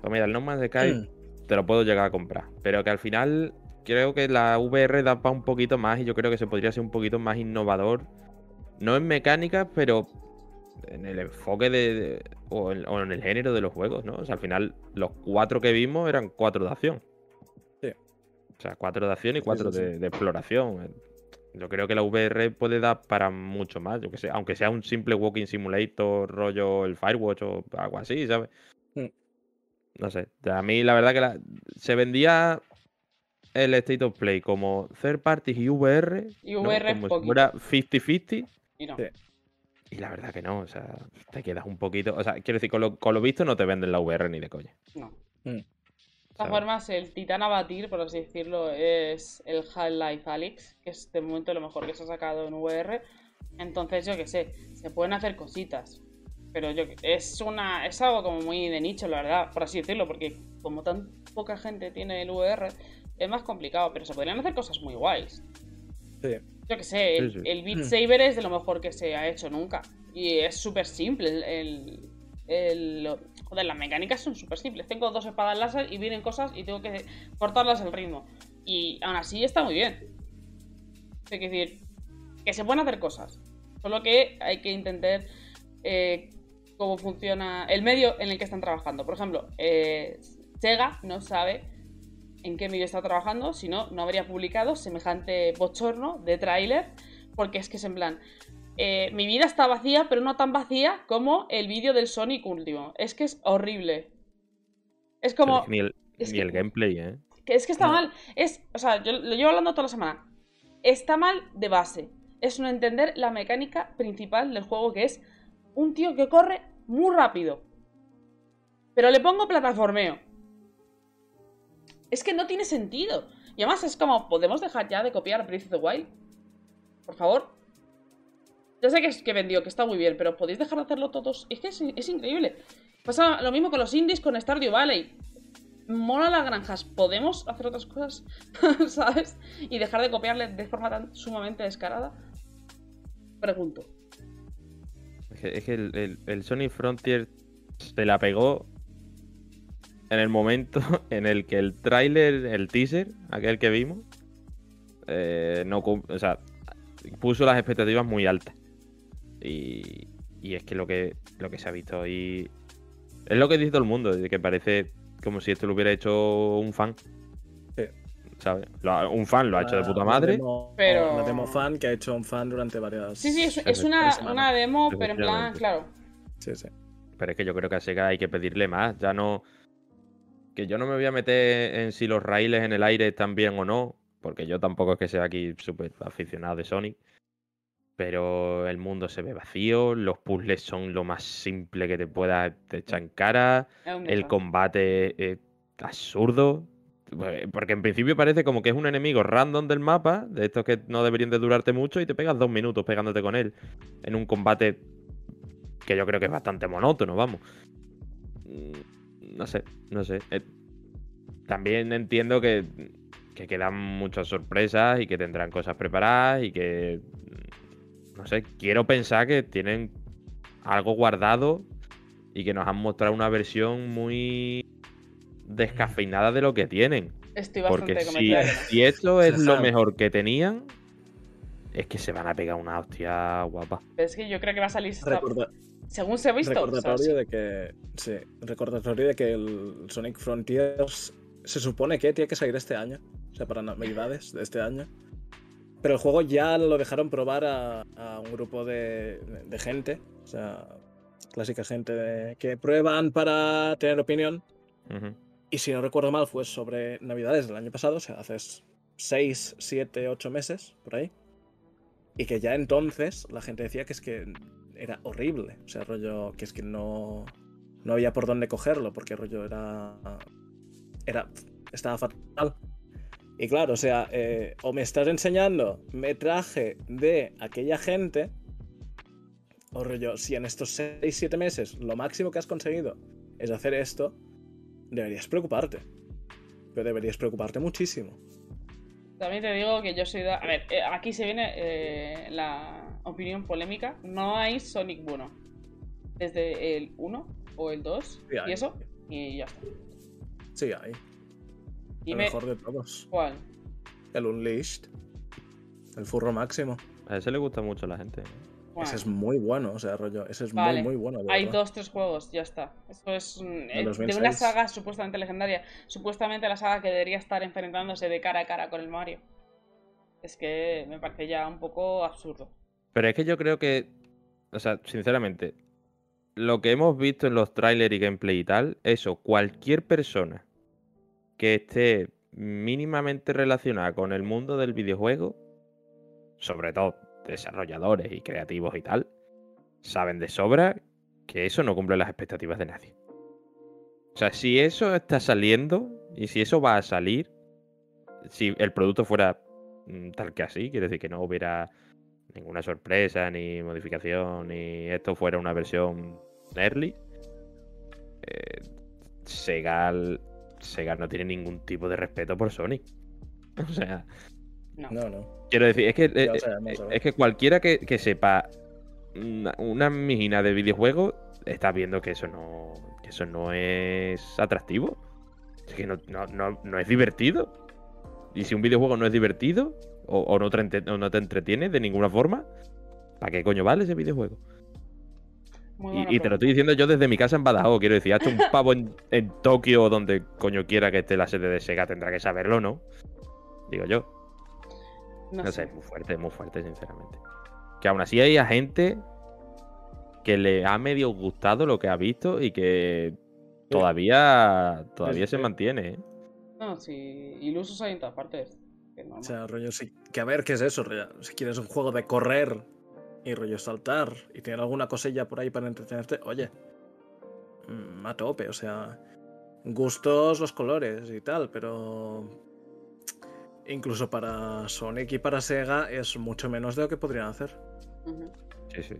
Pues mira, el No Man's Sky Mm. te lo puedo llegar a comprar, pero que al final creo que la VR da para un poquito más y yo creo que se podría ser un poquito más innovador, no en mecánica, pero en el enfoque de, de- o, en, o en el género de los juegos, ¿no? O sea, al final los cuatro que vimos eran cuatro de acción. Sí. O sea, cuatro de acción y cuatro sí, sí. de, de exploración. Yo creo que la VR puede dar para mucho más, yo que sé, aunque sea un simple walking simulator, rollo el Firewatch o algo así, ¿sabes? Mm. No sé. A mí la verdad que la- se vendía el State of Play como third party y VR, Y ¿no? VR como si fuera 50-50. Y no. Sí. Y la verdad que no, o sea, te quedas un poquito. O sea, quiero decir, con lo, con lo visto no te venden la VR ni de coña. No. Mm. De todas formas, el titán a batir, por así decirlo, es el Half-Life Alyx, que es de momento lo mejor que se ha sacado en VR. Entonces, yo qué sé, se pueden hacer cositas. Pero yo que- es una es algo como muy de nicho, la verdad, por así decirlo, porque como tan poca gente tiene el VR, es más complicado, pero se podrían hacer cosas muy guays. Sí. Yo que sé, el, Sí, sí. el Beat Mm. Saber es de lo mejor que se ha hecho nunca. Y es súper simple. El, joder, las mecánicas son súper simples. Tengo dos espadas láser y vienen cosas y tengo que cortarlas al ritmo. Y aún así está muy bien. Hay que decir, que se pueden hacer cosas. Solo que hay que entender eh, cómo funciona el medio en el que están trabajando. Por ejemplo, eh, Sega no sabe en qué medio está trabajando, si no, no habría publicado semejante bochorno de tráiler, porque es que es en plan, eh, mi vida está vacía, pero no tan vacía como el vídeo del Sonic último. Es que es horrible. Es como... ni el, es ni que- el gameplay, ¿eh? que es que está No. mal. Es, o sea, yo lo llevo hablando toda la semana. Está mal de base. Es no entender la mecánica principal del juego, que es un tío que corre muy rápido. Pero le pongo plataformeo. Es que no tiene sentido. Y además es como, ¿podemos dejar ya de copiar Breath of the Wild? Por favor. Yo sé que, es, que vendió, que está muy bien, pero ¿podéis dejar de hacerlo todos? Es que es, increíble. Pasa lo mismo con los indies, con Stardew Valley mola las granjas, ¿podemos hacer otras cosas? ¿Sabes? Y dejar de copiarle de forma tan sumamente descarada. Pregunto. Es que, el, el- el Sonic Frontier se la pegó en el momento en el que el tráiler, el teaser, aquel que vimos, eh, no o sea, puso las expectativas muy altas. Y, y es que lo que lo que se ha visto ahí es lo que dice todo el mundo, de que parece como si esto lo hubiera hecho un fan. Sí. ¿Sabes? Lo un fan lo ha hecho de puta una madre. demo- Pero- Una demo fan que ha hecho un fan durante varias. Sí, sí, es, es una, una demo, pero en plan, claro. Sí, sí. Pero es que yo creo que a Sega hay que pedirle más. Ya no. Que yo no me voy a meter en si los raíles en el aire están bien o no. Porque yo tampoco es que sea aquí súper aficionado de Sonic. Pero el mundo se ve vacío. Los puzzles son lo más simple que te pueda te echar en cara. El combate es absurdo. pues, porque en principio parece como que es un enemigo random del mapa, de estos que no deberían de durarte mucho, y te pegas dos minutos pegándote con él en un combate que yo creo que es bastante monótono, vamos. No sé, no sé. Eh, también entiendo que, que quedan muchas sorpresas y que tendrán cosas preparadas y que, mm, no sé, quiero pensar que tienen algo guardado y que nos han mostrado una versión muy descafeinada de lo que tienen. Estoy bastante Porque si, si esto es lo mejor que tenían, es que se van a pegar una hostia guapa. Es que yo creo que va a salir. Según se ha visto. o sea, recordatorio sí. de que. Sí, recordatorio de que el Sonic Frontiers se supone que tiene que salir este año. O sea, para navidades de este año. Pero el juego ya lo dejaron probar a, a un grupo de, de gente. O sea, clásica gente de- que prueban para tener opinión. Ujú. Y si no recuerdo mal, fue sobre Navidades del año pasado, o sea, hace 6, 7, 8 meses, por ahí. Y que ya entonces la gente decía que es que era horrible. O sea, rollo, que es que no, no había por dónde cogerlo, porque rollo era. era estaba fatal. Y claro, o sea, eh, o me estás enseñando metraje de aquella gente, o rollo, si en estos 6, 7 meses lo máximo que has conseguido es hacer esto, deberías preocuparte. Pero deberías preocuparte muchísimo. También te digo que yo soy. A ver, eh, aquí se viene eh, la opinión polémica. No hay Sonic bueno. Desde el 1 o el 2 Sí, hay. y eso, y ya está. Sí, hay. Y el me. mejor de todos. ¿Cuál? El Unleashed. El furro máximo. A ese le gusta mucho a la gente. Bueno, Ese es muy bueno, o sea, rollo. Ese es Vale. muy, muy bueno. hay verdad. dos, tres juegos, ya está. Esto es mm, eh, de 2006. una saga supuestamente legendaria. Supuestamente la saga que debería estar enfrentándose de cara a cara con el Mario. Es que me parece ya un poco absurdo. Pero es que yo creo que, o sea, sinceramente, lo que hemos visto en los trailers y gameplay y tal, eso, cualquier persona que esté mínimamente relacionada con el mundo del videojuego, sobre todo desarrolladores y creativos y tal, saben de sobra que eso no cumple las expectativas de nadie. O sea, si eso está saliendo y si eso va a salir, si el producto fuera mm, tal que así, quiere decir que no hubiera ninguna sorpresa, ni modificación, ni esto fuera una versión early, eh, Sega, Sega no tiene ningún tipo de respeto por Sonic. O sea, No. No, no. quiero decir, es que, eh, eh, es que cualquiera que, que sepa una, una mijina de videojuegos está viendo que eso no, que eso no es atractivo. Es que no, no, no, no es divertido. Y si un videojuego no es divertido o, o no, te, entre- o no te entretiene de ninguna forma, ¿para qué coño vale ese videojuego? Y, te lo estoy diciendo yo desde mi casa en Badajoz, quiero decir, hasta un pavo en, en Tokio o donde coño quiera que esté la sede de Sega tendrá que saberlo, ¿no? Digo yo. No, No sé. sé, muy fuerte, muy fuerte, sinceramente. Que aún así hay a gente que le ha medio gustado lo que ha visto y que todavía todavía se mantiene. ¿eh? No, sí. Ilusos hay en todas partes. Que no, O sea, rollo, sí. Que a ver, ¿qué es eso? rollo? Si quieres un juego de correr y rollo saltar y tener alguna cosilla por ahí para entretenerte, oye, mm, a tope, o sea, gustos los colores y tal, pero incluso para Sonic y para Sega es mucho menos de lo que podrían hacer. Sí, sí.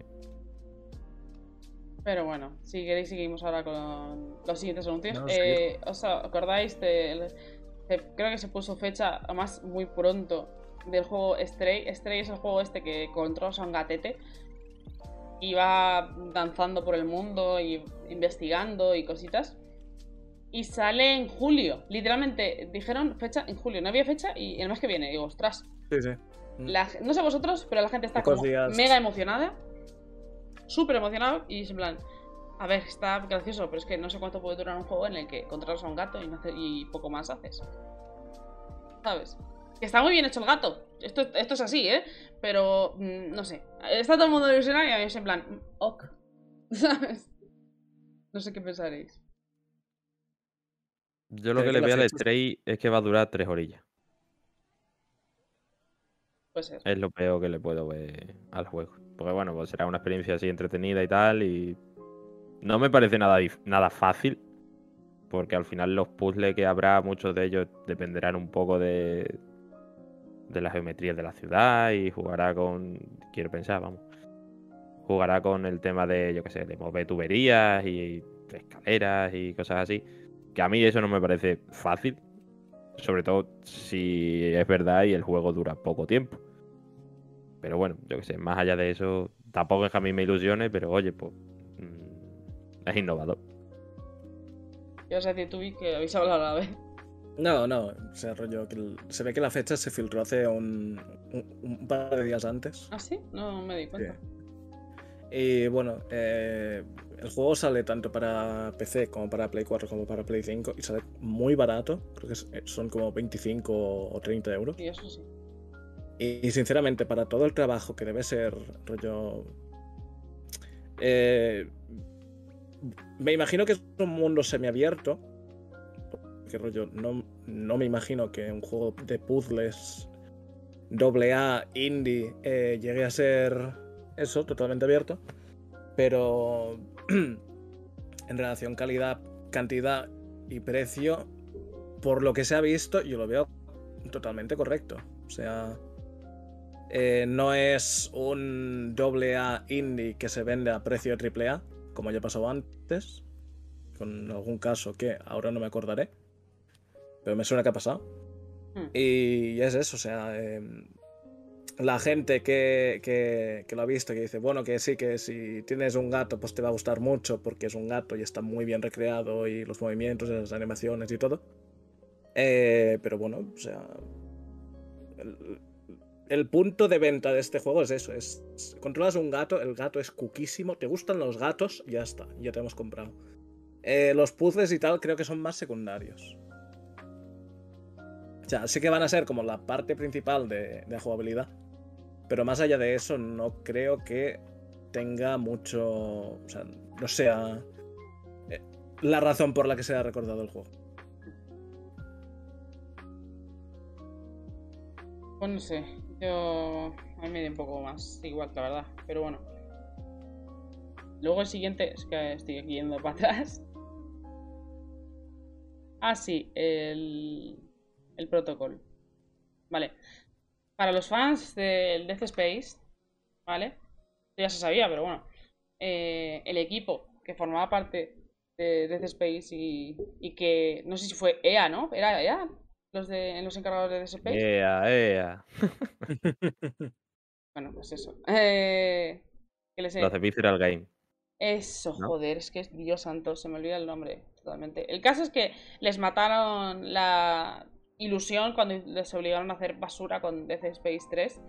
Pero bueno, si queréis seguimos ahora con los siguientes anuncios. No. Eh, ¿Os acordáis de, Creo que se puso fecha, además muy pronto, del juego Stray. Stray es el juego este que controlas a un gatete y va danzando por el mundo y investigando y cositas. Y sale en julio. Literalmente dijeron fecha en julio. No había fecha y el mes que viene. Digo, ostras. Sí, sí. La- no sé vosotros, pero la gente está como mega emocionada. Súper emocionada. Y es en plan. A ver, está gracioso, pero es que no sé cuánto puede durar un juego en el que controlas a un gato y, no hace- y poco más haces. ¿Sabes? Que está muy bien hecho el gato. Esto, esto es así, ¿eh? Pero, mm, no sé. Está todo el mundo ilusionado y a mí es en plan, mm, ok. ¿Sabes? No sé qué pensaréis. Yo lo que le veo al Stray es que va a durar tres orillas. Puede ser. Es lo peor que le puedo ver al juego. Porque bueno, pues será una experiencia así entretenida y tal. Y no me parece nada, nada fácil. porque al final los puzzles que habrá, muchos de ellos dependerán un poco de, de las geometrías de la ciudad y jugará con, quiero pensar, vamos, jugará con el tema de, yo qué sé, de mover tuberías y escaleras y cosas así, que a mí eso no me parece fácil, sobre todo si es verdad y el juego dura poco tiempo. Pero bueno, yo qué sé, más allá de eso, tampoco es que a mí me ilusione, pero oye, pues es innovador. Yo os decir tú que habéis hablado a la vez. No, no, o sea, rollo, que el- se ve que la fecha se filtró hace un, un- un par de días antes. ¿Ah, sí? No me di cuenta. Y bueno, eh, el juego sale tanto para PC como para Play 4 como para Play 5 y sale muy barato, creo que eh, son como 25 o 30 euros. Sí, eso sí. Y, y sinceramente, para todo el trabajo que debe ser rollo... eh, me imagino que es un mundo semiabierto. Que rollo, no, no me imagino que un juego de puzzles AA, indie, eh, llegue a ser eso, totalmente abierto. Pero en relación calidad, cantidad y precio, por lo que se ha visto, yo lo veo totalmente correcto. O sea, eh, no es un doble A indie que se vende a precio triple A, como ya pasó antes, con algún caso que ahora no me acordaré, pero me suena que ha pasado. Hmm. Y es eso, o sea, eh, la gente que, que- que lo ha visto, que dice, bueno, que sí, que si tienes un gato, pues te va a gustar mucho porque es un gato y está muy bien recreado y los movimientos, y las animaciones y todo. Eh, pero bueno, o sea, el, el punto de venta de este juego es eso, es controlas un gato, el gato es cuquísimo, te gustan los gatos, ya está, ya te hemos comprado. Eh, los puzzles y tal creo que son más secundarios. O sea, sí que van a ser como la parte principal de, de jugabilidad, pero más allá de eso no creo que tenga mucho, o sea, no sea eh, la razón por la que se ha recordado el juego. Pues yo a mí me da un poco más igual, la verdad, pero bueno. Luego el siguiente, es que estoy aquí yendo para atrás. Ah, sí, el, el protocolo. Vale. Para los fans del Death Space, ¿vale? Esto ya se sabía, pero bueno. eh, el equipo que formaba parte de Death Space y, y que no sé si fue EA, ¿no? ¿Era EA? Los, de, los encargados de Space. Ea, ea. Bueno, pues eso. Eh, que les he- Los de Visceral Game. Eso, ¿no? joder, es que es Dios santo, se me olvida el nombre totalmente. El caso es que les mataron la ilusión cuando les obligaron a hacer basura con Death Space 3.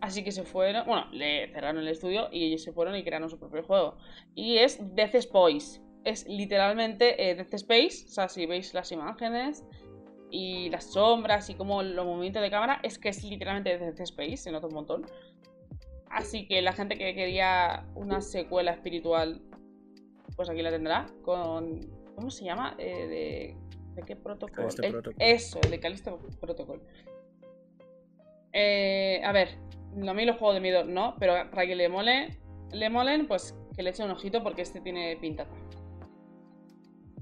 Así que se fueron, bueno, le cerraron el estudio y ellos se fueron y crearon su propio juego. Y es Death Space. Es literalmente eh, Death Space. O sea, si veis las imágenes y las sombras y como los movimientos de cámara, es que es literalmente Death Space, se nota un montón. Así que la gente que quería una secuela espiritual, pues aquí la tendrá. Con. ¿Cómo se llama? Eh, de, ¿De qué protocolo? El- Protocol. Eso, el de Callisto Protocol. Eh, a ver, a mí los juegos de miedo no, pero para que le mole, le molen, pues que le eche un ojito porque este tiene pinta.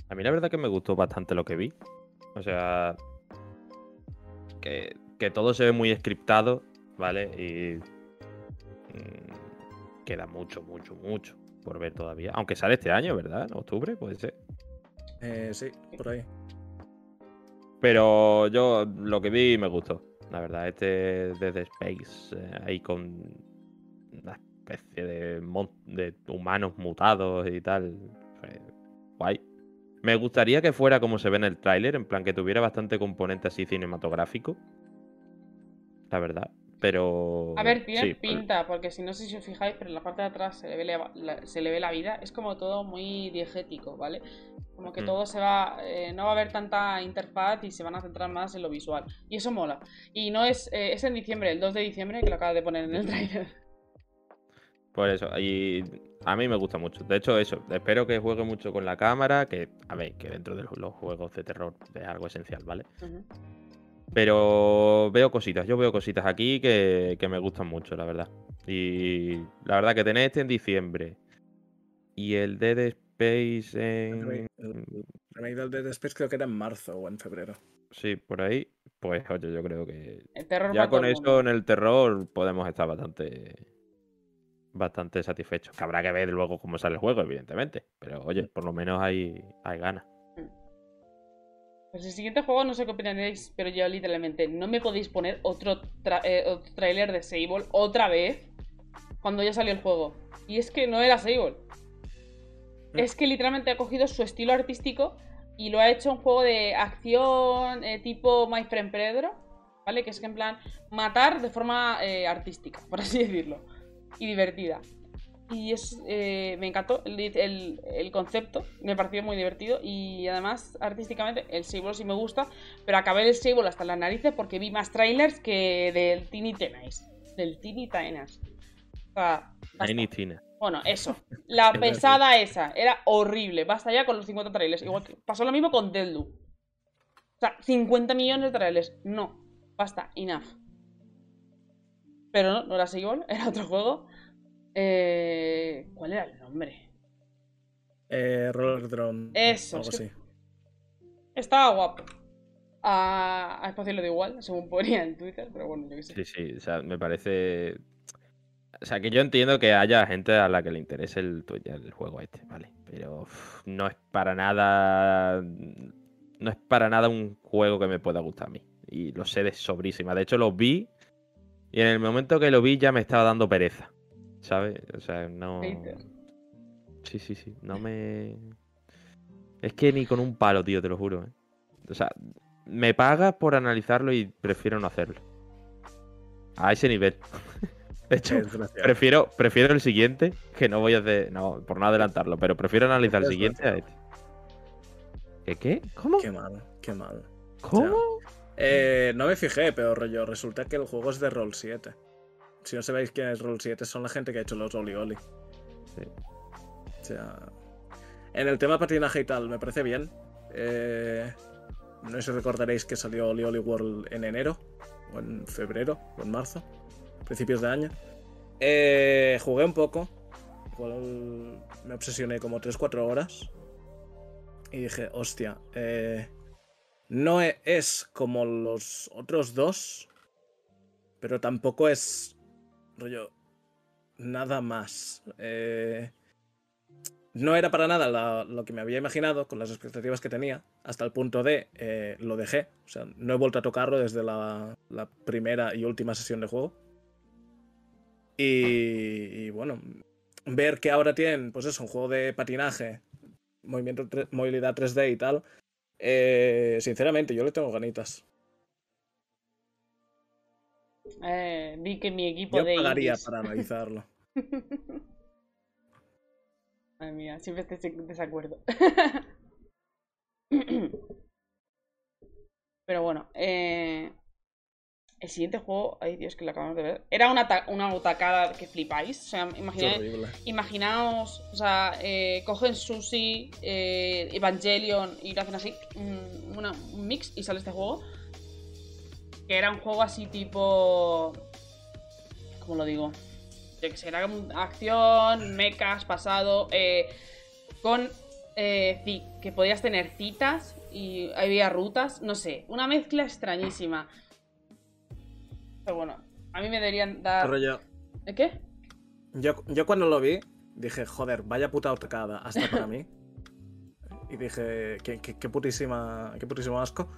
A mí la verdad que me gustó bastante lo que vi. O sea, que, que todo se ve muy scriptado, ¿vale? Y mm, queda mucho, mucho, mucho por ver todavía. Aunque sale este año, ¿verdad? En octubre, puede ser. Eh, sí, por ahí. Pero yo lo que vi me gustó, la verdad. Este de The Space, eh, ahí con una especie de, mon- de humanos mutados y tal. fue guay. Me gustaría que fuera como se ve en el tráiler, en plan que tuviera bastante componente así cinematográfico. La verdad. Pero. A ver, tiene sí, pinta, porque si no sé si os fijáis, pero en la parte de atrás se le ve la, la- se le ve la vida. Es como todo muy diegético, ¿vale? Como que Mm. todo se va. eh, no va a haber tanta interfaz y se van a centrar más en lo visual. Y eso mola. Y no es. eh, es en diciembre, el 2 de diciembre, que lo acaba de poner en el trailer. Por eso, y a mí me gusta mucho. De hecho, eso, espero que juegue mucho con la cámara, que, a ver, que dentro de los- los juegos de terror es algo esencial, ¿vale? Pero veo cositas, yo veo cositas aquí que, que me gustan mucho, la verdad. Y la verdad que tener este en diciembre y el Dead Space en... El- remake del Dead Space creo que era en marzo o en febrero. Sí, por ahí. Pues oye, yo creo que El terror ya con eso en el terror podemos estar bastante bastante satisfechos. Que habrá que ver luego cómo sale el juego, evidentemente. Pero oye, por lo menos hay, hay ganas. Pues el siguiente juego no sé qué opinaréis, pero yo literalmente no me podéis poner otro, tra- eh, otro tráiler de Sable otra vez cuando ya salió el juego. Y es que no era Sable. Mm. Es que literalmente ha cogido su estilo artístico y lo ha hecho un juego de acción eh, tipo My Friend Pedro, ¿vale? Que es que en plan matar de forma eh, artística, por así decirlo. Y divertida. Y es, eh, me encantó el, el- el concepto, me pareció muy divertido y además artísticamente el Sable sí me gusta, pero acabé el Sable hasta las narices porque vi más trailers que del Tiny Tennis. Del Tiny Tennis. O sea, basta. Tiny Tina. Bueno, eso. La Es pesada esa. Era horrible. Basta ya con los 50 trailers. Igual que pasó lo mismo con Deadloop. O sea, 50 millones de trailers. No. Basta. Enough. Pero no, no era Seagull. Era otro juego. Eh, ¿Cuál era el nombre? Eh, Roller Drone. Eso, Algo es que- así. Estaba guapo. A, a Espacio le da igual, según ponía en Twitter. Pero bueno, yo qué sé. Sí, sí, o sea, me parece. O sea, que yo entiendo que haya gente a la que le interese el, el juego este, ¿vale? Pero uf, no es para nada. No es para nada un juego que me pueda gustar a mí. Y lo sé de sobrísima. De hecho, lo vi. Y en el momento que lo vi ya me estaba dando pereza. ¿Sabes? O sea, no. Sí, sí, sí. No me. Es que ni con un palo, tío, te lo juro. ¿eh? O sea, me pagas por analizarlo y prefiero no hacerlo. A ese nivel. De hecho, prefiero, prefiero el siguiente, que no voy a hacer. No, por no adelantarlo, pero prefiero analizar el siguiente a este. ¿Qué qué? ¿Cómo? Qué mal, qué mal. ¿Cómo? Eh, no me fijé, pero rollo, resulta que el juego es de Roll 7. Si no sabéis quién es Roll 7, son la gente que ha hecho los Oli Oli. Sí. O sea, en el tema patinaje y tal, me parece bien. Eh, no sé si recordaréis que salió Oli Oli World en enero, o en febrero, o en marzo, principios de año. Eh, jugué un poco, me obsesioné como 3-4 horas. Y dije, hostia, eh, no e- es como los otros dos, pero tampoco es rollo nada más. Eh, no era para nada lo que me había imaginado con las expectativas que tenía, hasta el punto de eh, lo dejé. O sea, no he vuelto a tocarlo desde la, la primera y última sesión de juego. Y, y bueno, ver que ahora tienen, pues eso, un juego de patinaje, movimiento, movilidad 3D y tal, eh, sinceramente, yo le tengo ganitas. Eh, vi que mi equipo Yo de pagaría indies- para analizarlo. Madre mía, siempre estoy en desacuerdo. Pero bueno, eh, el siguiente juego, ay Dios, que lo acabamos de ver. Era una, una que flipáis. O sea, horrible. imaginaos, o sea, eh, cogen Sushi, eh, Evangelion y lo hacen así, un, una- un mix y sale este juego. Que era un juego así tipo. ¿Cómo lo digo? Yo que sé, era acción, mechas, pasado, eh, con eh, que podías tener citas y había rutas, no sé, una mezcla extrañísima. Pero bueno, a mí me deberían dar. Rollo, ¿Eh, ¿Qué? yo, yo cuando lo vi, dije, joder, vaya puta autocada, hasta para mí. Y dije, qué, qué- qué putísima, qué putísimo asco.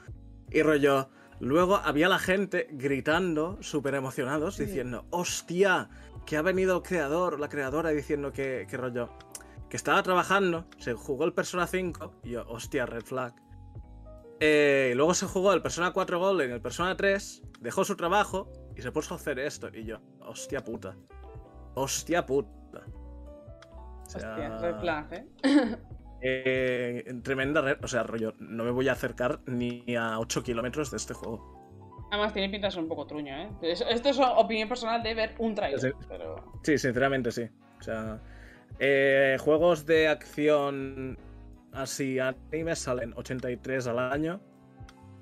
Y rollo, luego había la gente gritando, súper emocionados, Sí. diciendo, hostia, que ha venido el creador, la creadora, diciendo que, que rollo, que estaba trabajando, se jugó el Persona 5, y yo, hostia, red flag. Eh, y luego se jugó el Persona 4 Golden, el Persona 3, dejó su trabajo y se puso a hacer esto. Y yo, hostia puta. Hostia puta. O sea, Hostia, red flag, ¿eh? eh, tremenda red. O sea, rollo, no me voy a acercar ni a 8 kilómetros de este juego. Además, tiene pinta de ser un poco truño, ¿eh? Esto es opinión personal de ver un trailer, Sí. pero. Sí, sinceramente sí. O sea, eh, juegos de acción así animes salen 83 al año.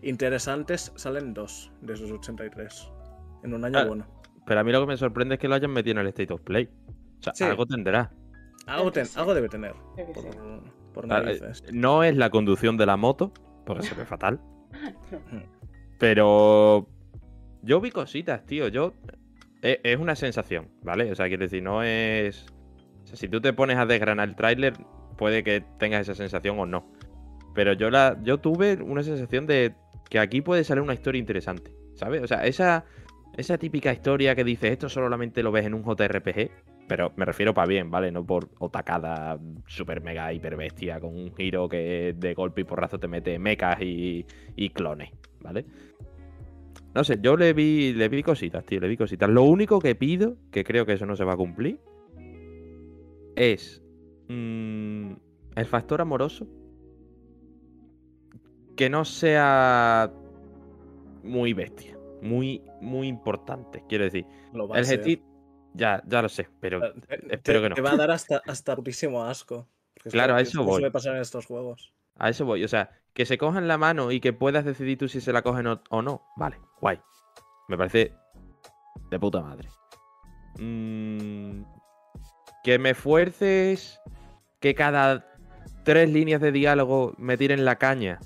Interesantes salen 2 de esos 83. En un año Ah, bueno. Pero a mí lo que me sorprende es que lo hayan metido en el State of Play. O sea, Sí. algo tendrá. Algo, ten- algo debe tener. Por- por Ah, eh. No es la conducción de la moto, porque se ve fatal. Pero yo vi cositas, tío. Yo. e- Es una sensación, ¿vale? O sea, quiero decir, no es. o sea, si tú te pones a desgranar el tráiler, puede que tengas esa sensación o no. Pero yo la. Yo tuve una sensación de que aquí puede salir una historia interesante. ¿Sabes? O sea, esa. Esa típica historia que dices, esto solamente lo ves en un JRPG. Pero me refiero para bien, ¿vale? No por otacada super mega hiper bestia con un giro que de golpe y porrazo te mete mechas y, y clones, ¿vale? No sé, yo le vi, le vi cositas, tío, le vi cositas. Lo único que pido, que creo que eso no se va a cumplir, es mm, el factor amoroso. Que no sea muy bestia, muy, muy importante. Quiero decir, Lo el. GT, ya, ya lo sé, pero Eh, te- espero que no. Te va a dar hasta, hasta putísimo asco. Claro, a eso voy. suele pasar en estos juegos. A eso voy. O sea, que se cojan la mano y que puedas decidir tú si se la cogen o, o no. Vale, guay. Me parece de puta madre. Mm, que me fuerces que cada tres líneas de diálogo me tiren la caña.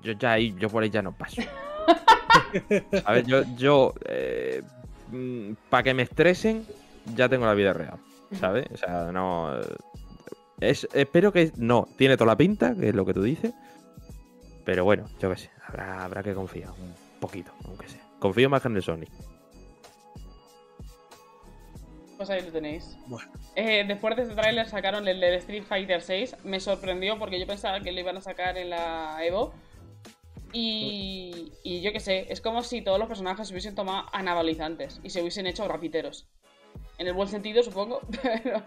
Yo ya ahí, yo por ahí ya no paso. ¿Sabes? Yo, yo para que me estresen, ya tengo la vida real. ¿Sabes? O sea, no. eh, es, espero que no. Tiene toda la pinta, que es lo que tú dices. Pero bueno, yo qué sé. Habrá, habrá que confiar un poquito, aunque sea. Confío más que en el Sonic. Pues ahí lo tenéis. Bueno. Eh, después de este tráiler sacaron el de Street Fighter 6. Me sorprendió porque yo pensaba que lo iban a sacar en la Evo. Y, y yo qué sé, es como si todos los personajes se hubiesen tomado anabolizantes y se hubiesen hecho rapiteros. En el buen sentido, supongo, pero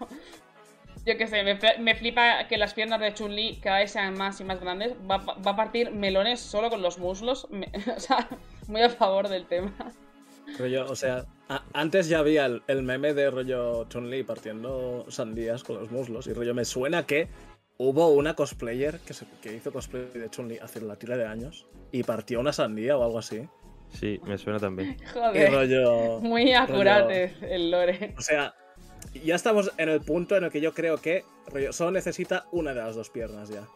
yo qué sé, me, me flipa que las piernas de Chun-Li cada vez sean más y más grandes. Va, va a partir melones solo con los muslos. Me- o sea, muy a favor del tema. Rollo, o sea, a- antes ya había el, el meme de rollo Chun-Li partiendo sandías con los muslos. Y rollo, me suena que hubo una cosplayer que, se- que hizo cosplay de Chun-Li hace la tira de años y partió una sandía o algo así. Sí, me suena también. Y Joder, rollo. muy acurate el lore. O sea, ya estamos en el punto en el que yo creo que rollo, solo necesita una de las dos piernas ya.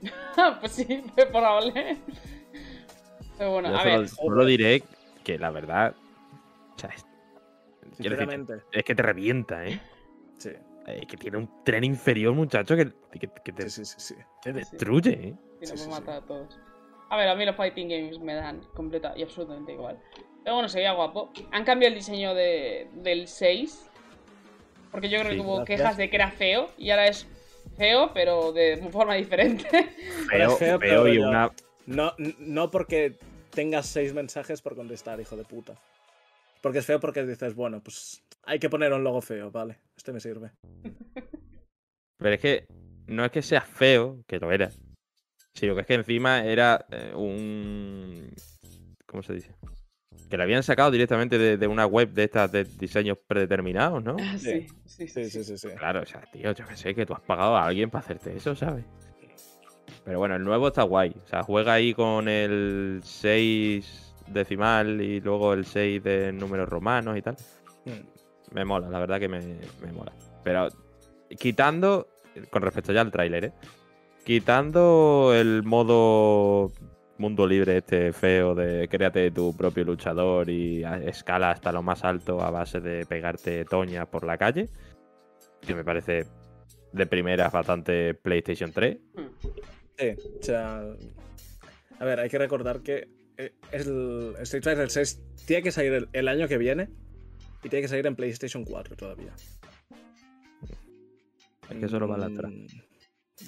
pues sí, es probable. Pero bueno, a solo, ver. solo diré que la verdad. O sea, es, decir, es que te revienta, ¿eh? sí. Es que tiene un tren inferior, muchacho, que, que- que te, Sí, sí, sí, sí. te destruye, ¿eh? Y Sí, nos sí, va a sí. matar a todos. A ver, a mí los fighting games me dan completa y absolutamente igual. Pero bueno, sería guapo. Han cambiado el diseño de, del 6. Porque yo creo Sí, que hubo gracias. quejas de que era feo. Y ahora es feo, pero de forma diferente. Feo, feo, feo pero y una. No, no porque tengas seis mensajes por contestar, hijo de puta. Porque es feo porque dices, bueno, pues hay que poner un logo feo, vale, este me sirve. Pero es que no es que sea feo, que lo era, sino que es que encima era eh, un. ¿Cómo se dice? Que lo habían sacado directamente de, de una web de estas de diseños predeterminados, ¿no? sí, sí, Sí, sí, sí, sí. Claro, o sea, tío, yo que sé que tú has pagado a alguien para hacerte eso, ¿sabes? Pero bueno, el nuevo está guay. O sea, juega ahí con el 6 decimal y luego el 6 de números romanos y tal. Mm. Me mola, la verdad que me, me mola. Pero quitando, con respecto ya al tráiler, ¿eh? Quitando el modo mundo libre este feo de créate tu propio luchador y escala hasta lo más alto a base de pegarte toñas por la calle, que me parece de primeras bastante PlayStation 3. Sí, o sea. A ver, hay que recordar que eh, el Street Fighter 6 tiene que salir el, el año que viene y tiene que salir en PlayStation 4 todavía. Es que eso lo va a lastrar. Mm,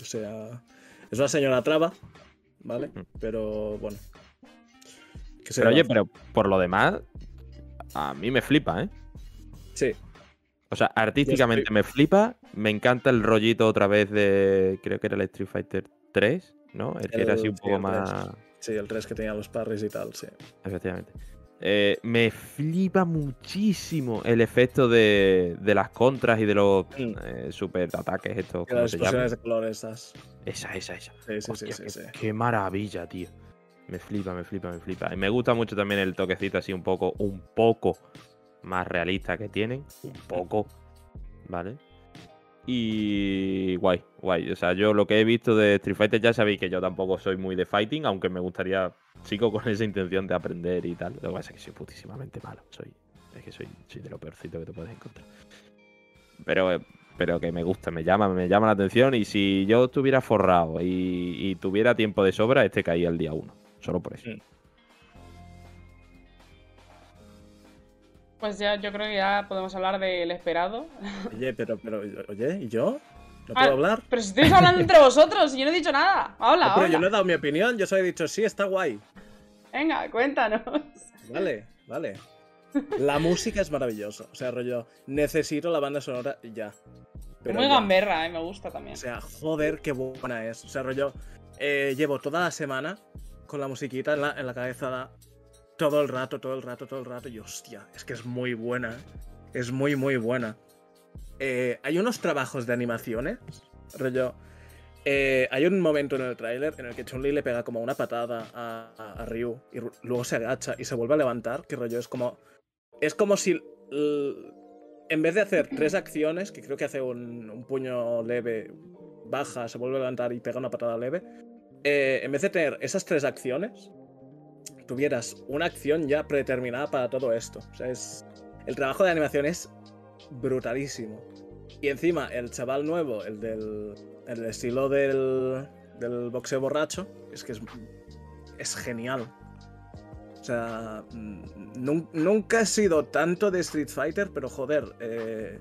O sea, es una señora traba, ¿vale? Mm. Pero bueno. ¿Qué se Pero oye, pero por lo demás, a mí me flipa, ¿eh? Sí, O sea, artísticamente me flipa. Me encanta el rollito otra vez de. Creo que era el Street Fighter 3, ¿no? El que era así un sí, poco el 3. más. sí, el 3 que tenía los parries y tal, sí. Efectivamente. Eh, me flipa muchísimo el efecto de, de las contras y de los Mm. eh, super ataques estos. Y ¿Cómo las se llaman? explosiones de colores estas. Esa, esa, esa. Sí, sí, Hostia, sí, qué, sí, sí. qué maravilla, tío. Me flipa, me flipa, me flipa. Y me gusta mucho también el toquecito así un poco, un poco más realista que tienen. Un poco. ¿Vale? Y guay, guay. O sea, yo lo que he visto de Street Fighter ya sabéis que yo tampoco soy muy de fighting, aunque me gustaría, sigo con esa intención de aprender y tal. Lo que pasa es que soy putísimamente malo. Soy, es que soy, soy de lo peorcito que te puedes encontrar. Pero, pero que me gusta, me llama, me llama la atención. Y si yo estuviera forrado y, y tuviera tiempo de sobra, este caía el día uno. Solo por eso. Mm. Pues ya, yo creo que ya podemos hablar del esperado. Oye, pero, pero, oye, ¿y yo? ¿No Ah, puedo hablar? Pero si estáis hablando entre vosotros y yo no he dicho nada. Habla, No, pero habla. yo no he dado mi opinión, yo solo he dicho, sí, está guay. Venga, cuéntanos. Vale, vale. La música es maravillosa. O sea, rollo, necesito la banda sonora y ya. Pero Muy ya. gamberra, eh, me gusta también. O sea, joder, qué buena es. O sea, rollo, eh, llevo toda la semana con la musiquita en la, en la cabeza todo el rato, todo el rato, todo el rato. Y hostia, es que es muy buena. Es muy, muy buena. Eh, hay unos trabajos de animaciones, rollo. eh, hay un momento en el tráiler en el que Chun-Li le pega como una patada a, a- a Ryu y luego se agacha y se vuelve a levantar, que rollo es como... Es como si... en vez de hacer tres acciones, que creo que hace un, un puño leve, baja, se vuelve a levantar y pega una patada leve, eh, en vez de tener esas tres acciones, tuvieras una acción ya predeterminada para todo esto. O sea, es... El trabajo de animación es brutalísimo. Y encima, el chaval nuevo, el del el estilo del, del boxeo borracho, es que es, es genial. O sea, mm, nun- nunca he sido tanto de Street Fighter, pero joder, eh,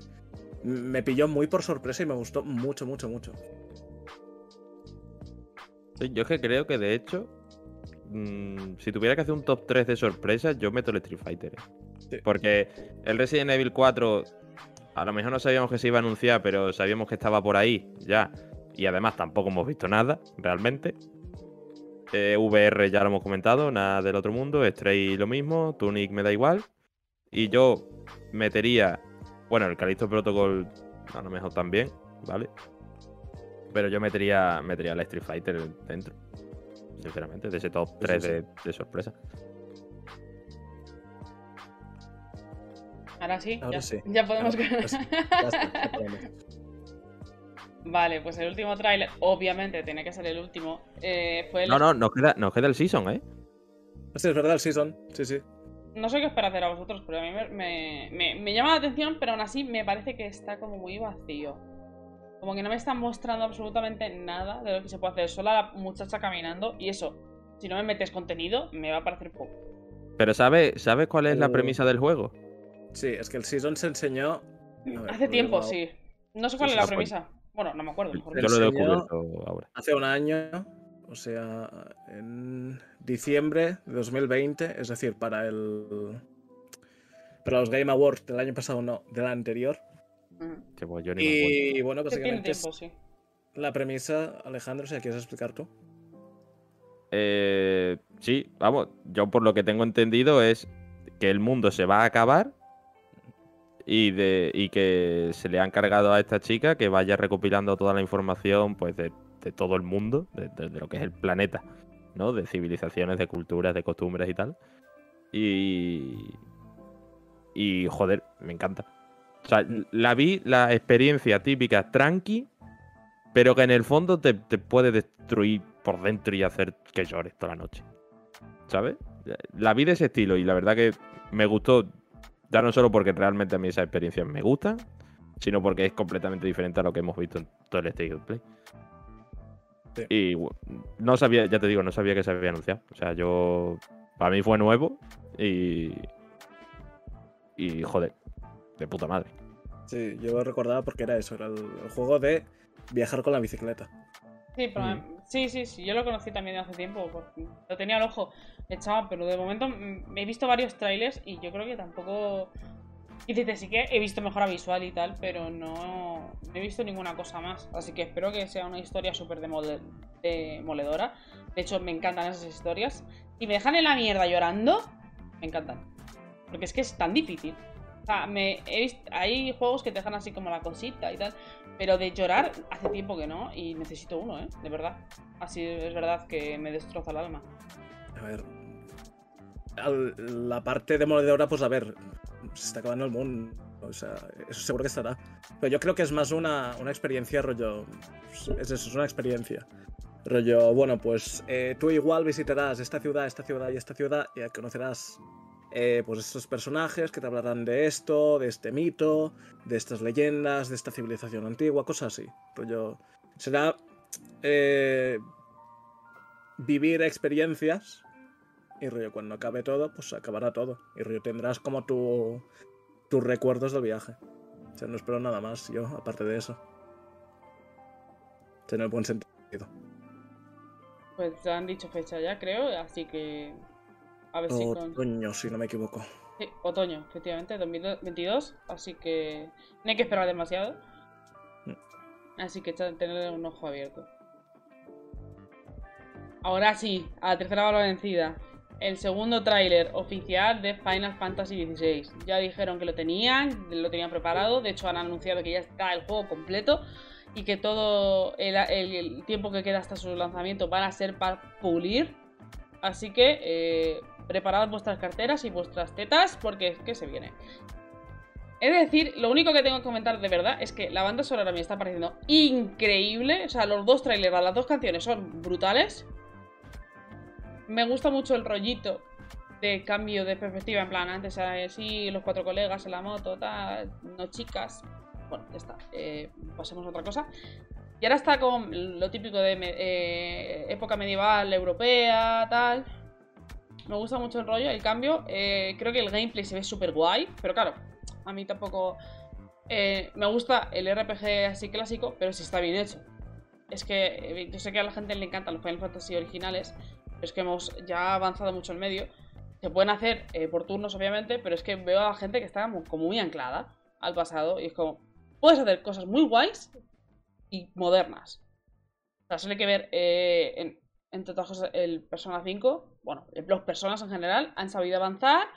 me pilló muy por sorpresa y me gustó mucho, mucho, mucho. Sí, yo que creo que de hecho, mm, si tuviera que hacer un top 3 de sorpresas, yo meto el Street Fighter. eh. Sí. Porque el Resident Evil 4, a lo mejor no sabíamos que se iba a anunciar, pero sabíamos que estaba por ahí ya. Y además tampoco hemos visto nada, realmente. Eh, VR ya lo hemos comentado, nada del otro mundo. Stray lo mismo, Tunic me da igual. Y yo metería, bueno, el Callisto Protocol a lo mejor también, ¿vale? Pero yo metería, metería el Street Fighter dentro. Sinceramente, de ese top Sí, 3 sí, de, de sorpresa. Ahora sí, Ahora ya, sí. ya podemos. Ahora, Ya está, ya podemos. vale, pues el último tráiler, obviamente tiene que ser el último. eh, fue el... No, no, nos queda, nos queda el season, ¿eh? Sí, es verdad, el season. Sí, sí. No sé qué os hacer a vosotros, pero a mí me, me- me- me llama la atención, pero aún así me parece que está como muy vacío. Como que no me están mostrando absolutamente nada de lo que se puede hacer. Solo a la muchacha caminando y eso. Si no me metes contenido, me va a parecer poco. Pero ¿sabes ¿sabes cuál es la Uh. premisa del juego? Sí, es que el season se enseñó. ver, Hace tiempo, sí. No sé cuál Sí, es la premisa. Bueno, no me acuerdo. mejor Yo lo he descubierto ahora. hace un año, o sea, en diciembre de 2020, es decir, para el. Para los Game Awards del año pasado, no, del anterior. Mm. Que yo ni me acuerdo. Y bueno, básicamente es tiempo, sí. la premisa, Alejandro, si la quieres explicar tú. Eh, sí, vamos, yo por lo que tengo entendido es que el mundo se va a acabar y, de, y que se le ha encargado a esta chica que vaya recopilando toda la información pues de, de todo el mundo, de, de- de lo que es el planeta, ¿no? De civilizaciones, de culturas, de costumbres y tal. Y... Y joder, me encanta. O sea, la vi la experiencia típica tranqui, pero que en el fondo te, te puede destruir por dentro y hacer que llores toda la noche. ¿Sabes? La vi de ese estilo y la verdad que me gustó, ya no solo porque realmente a mí esas experiencias me gustan, sino porque es completamente diferente a lo que hemos visto en todo el State of Play. Sí. Y no sabía, ya te digo, no sabía que se había anunciado. O sea, yo. Para mí fue nuevo y. Y joder, de puta madre. Sí, yo lo recordaba porque era eso, era el, el juego de viajar con la bicicleta. Sí, pero, Mm. sí, sí, sí, yo lo conocí también hace tiempo, porque lo tenía al ojo echado, pero de momento he visto varios trailers y yo creo que tampoco... Y dices, sí que he visto mejora visual y tal, pero no, no he visto ninguna cosa más. Así que espero que sea una historia súper demole- demoledora. De hecho, me encantan esas historias. Y me dejan en la mierda llorando, me encantan. Porque es que es tan difícil. O sea, me he visto, hay juegos que te dejan así como la cosita y tal. Pero de llorar hace tiempo que no y necesito uno, ¿eh? De verdad. Así es verdad que me destroza el alma. A ver. la parte demoledora, pues a ver, se está acabando el mundo. O sea, eso seguro que estará. Pero yo creo que es más una, una experiencia rollo. Es eso, es una experiencia. Rollo, bueno, pues eh, tú igual visitarás esta ciudad, esta ciudad y esta ciudad y conocerás eh, pues estos personajes que te hablarán de esto, de este mito, de estas leyendas, de esta civilización antigua, cosas así. Rollo, será eh, vivir experiencias y rollo, cuando acabe todo, pues acabará todo. Y rollo, tendrás como tu, tus recuerdos del viaje. O sea, no espero nada más yo, aparte de eso. Tiene buen sentido. Pues han dicho fecha ya, creo, así que. A ver si con. Otoño, si no me equivoco. Sí, otoño, efectivamente, 2022. Así que no hay que esperar demasiado. Mm. Así que tener un ojo abierto. Ahora sí, a la tercera bala vencida. El segundo tráiler oficial de Final Fantasy XVI. Ya dijeron que lo tenían, lo tenían preparado. De hecho, han anunciado que ya está el juego completo y que todo el, el- el tiempo que queda hasta su lanzamiento van a ser para pulir. Así que eh, preparad vuestras carteras y vuestras tetas porque es que se viene. Es decir, lo único que tengo que comentar de verdad es que la banda sonora me está pareciendo increíble. O sea, los dos trailers, las dos canciones son brutales. Me gusta mucho el rollito de cambio de perspectiva. En plan, antes era así, los cuatro colegas en la moto, tal, no chicas. Bueno, ya está. eh, pasemos a otra cosa. Y ahora está con lo típico de eh, época medieval europea, tal. Me gusta mucho el rollo, el cambio. eh, creo que el gameplay se ve súper guay, pero claro, a mí tampoco. eh, me gusta el RPG así clásico, pero si está bien hecho. Es que eh, yo sé que a la gente le encantan los Final Fantasy originales, pero es que hemos ya avanzado mucho en medio. Se pueden hacer por turnos, obviamente, pero es que veo a la gente que está como, muy anclada al pasado y es como. Puedes hacer cosas muy guays y modernas. O sea, solo hay que ver, en- entre otras cosas, el Persona 5. Bueno, los personas en general han sabido avanzar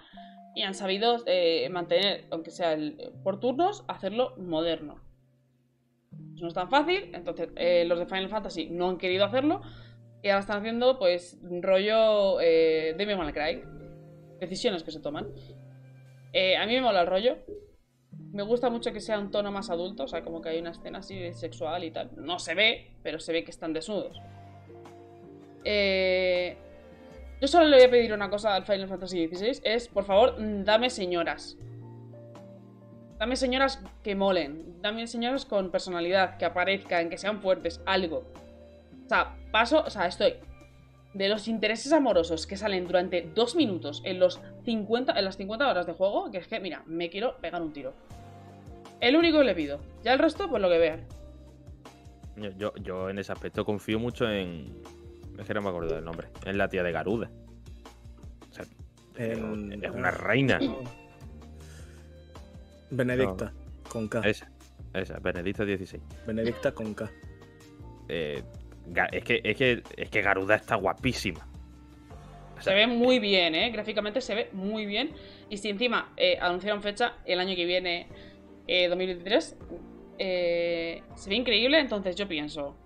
y han sabido eh, mantener, aunque sea por turnos, hacerlo moderno. No es tan fácil, entonces eh, los de Final Fantasy no han querido hacerlo y ahora están haciendo, pues, rollo eh, Devil May Cry. Decisiones que se toman. A mí me mola el rollo. Me gusta mucho que sea un tono más adulto, o sea, como que hay una escena así de sexual y tal. No se ve, pero se ve que están desnudos. Eh, yo solo le voy a pedir una cosa al Final Fantasy XVI, es, por favor, dame señoras. Dame señoras que molen, dame señoras con personalidad, que aparezcan, que sean fuertes, algo. O sea, paso, o sea, estoy de los intereses amorosos que salen durante dos minutos en, los 50, en las 50 horas de juego, que es que, mira, me quiero pegar un tiro. El único que le pido. Ya el resto, pues lo que vean. Yo, yo en ese aspecto confío mucho en. Es que no me acuerdo del nombre. En la tía de Garuda. O sea, es es una reina. Benedicta, con K. Esa, esa, Benedicta 16. Benedicta con K. Eh, es, que, es, que, es que Garuda está guapísima. O Se ve muy bien, ¿eh? Gráficamente se ve muy bien. Y si encima eh, anunciaron fecha el año que viene, eh, 2023, eh, se ve increíble, entonces yo pienso,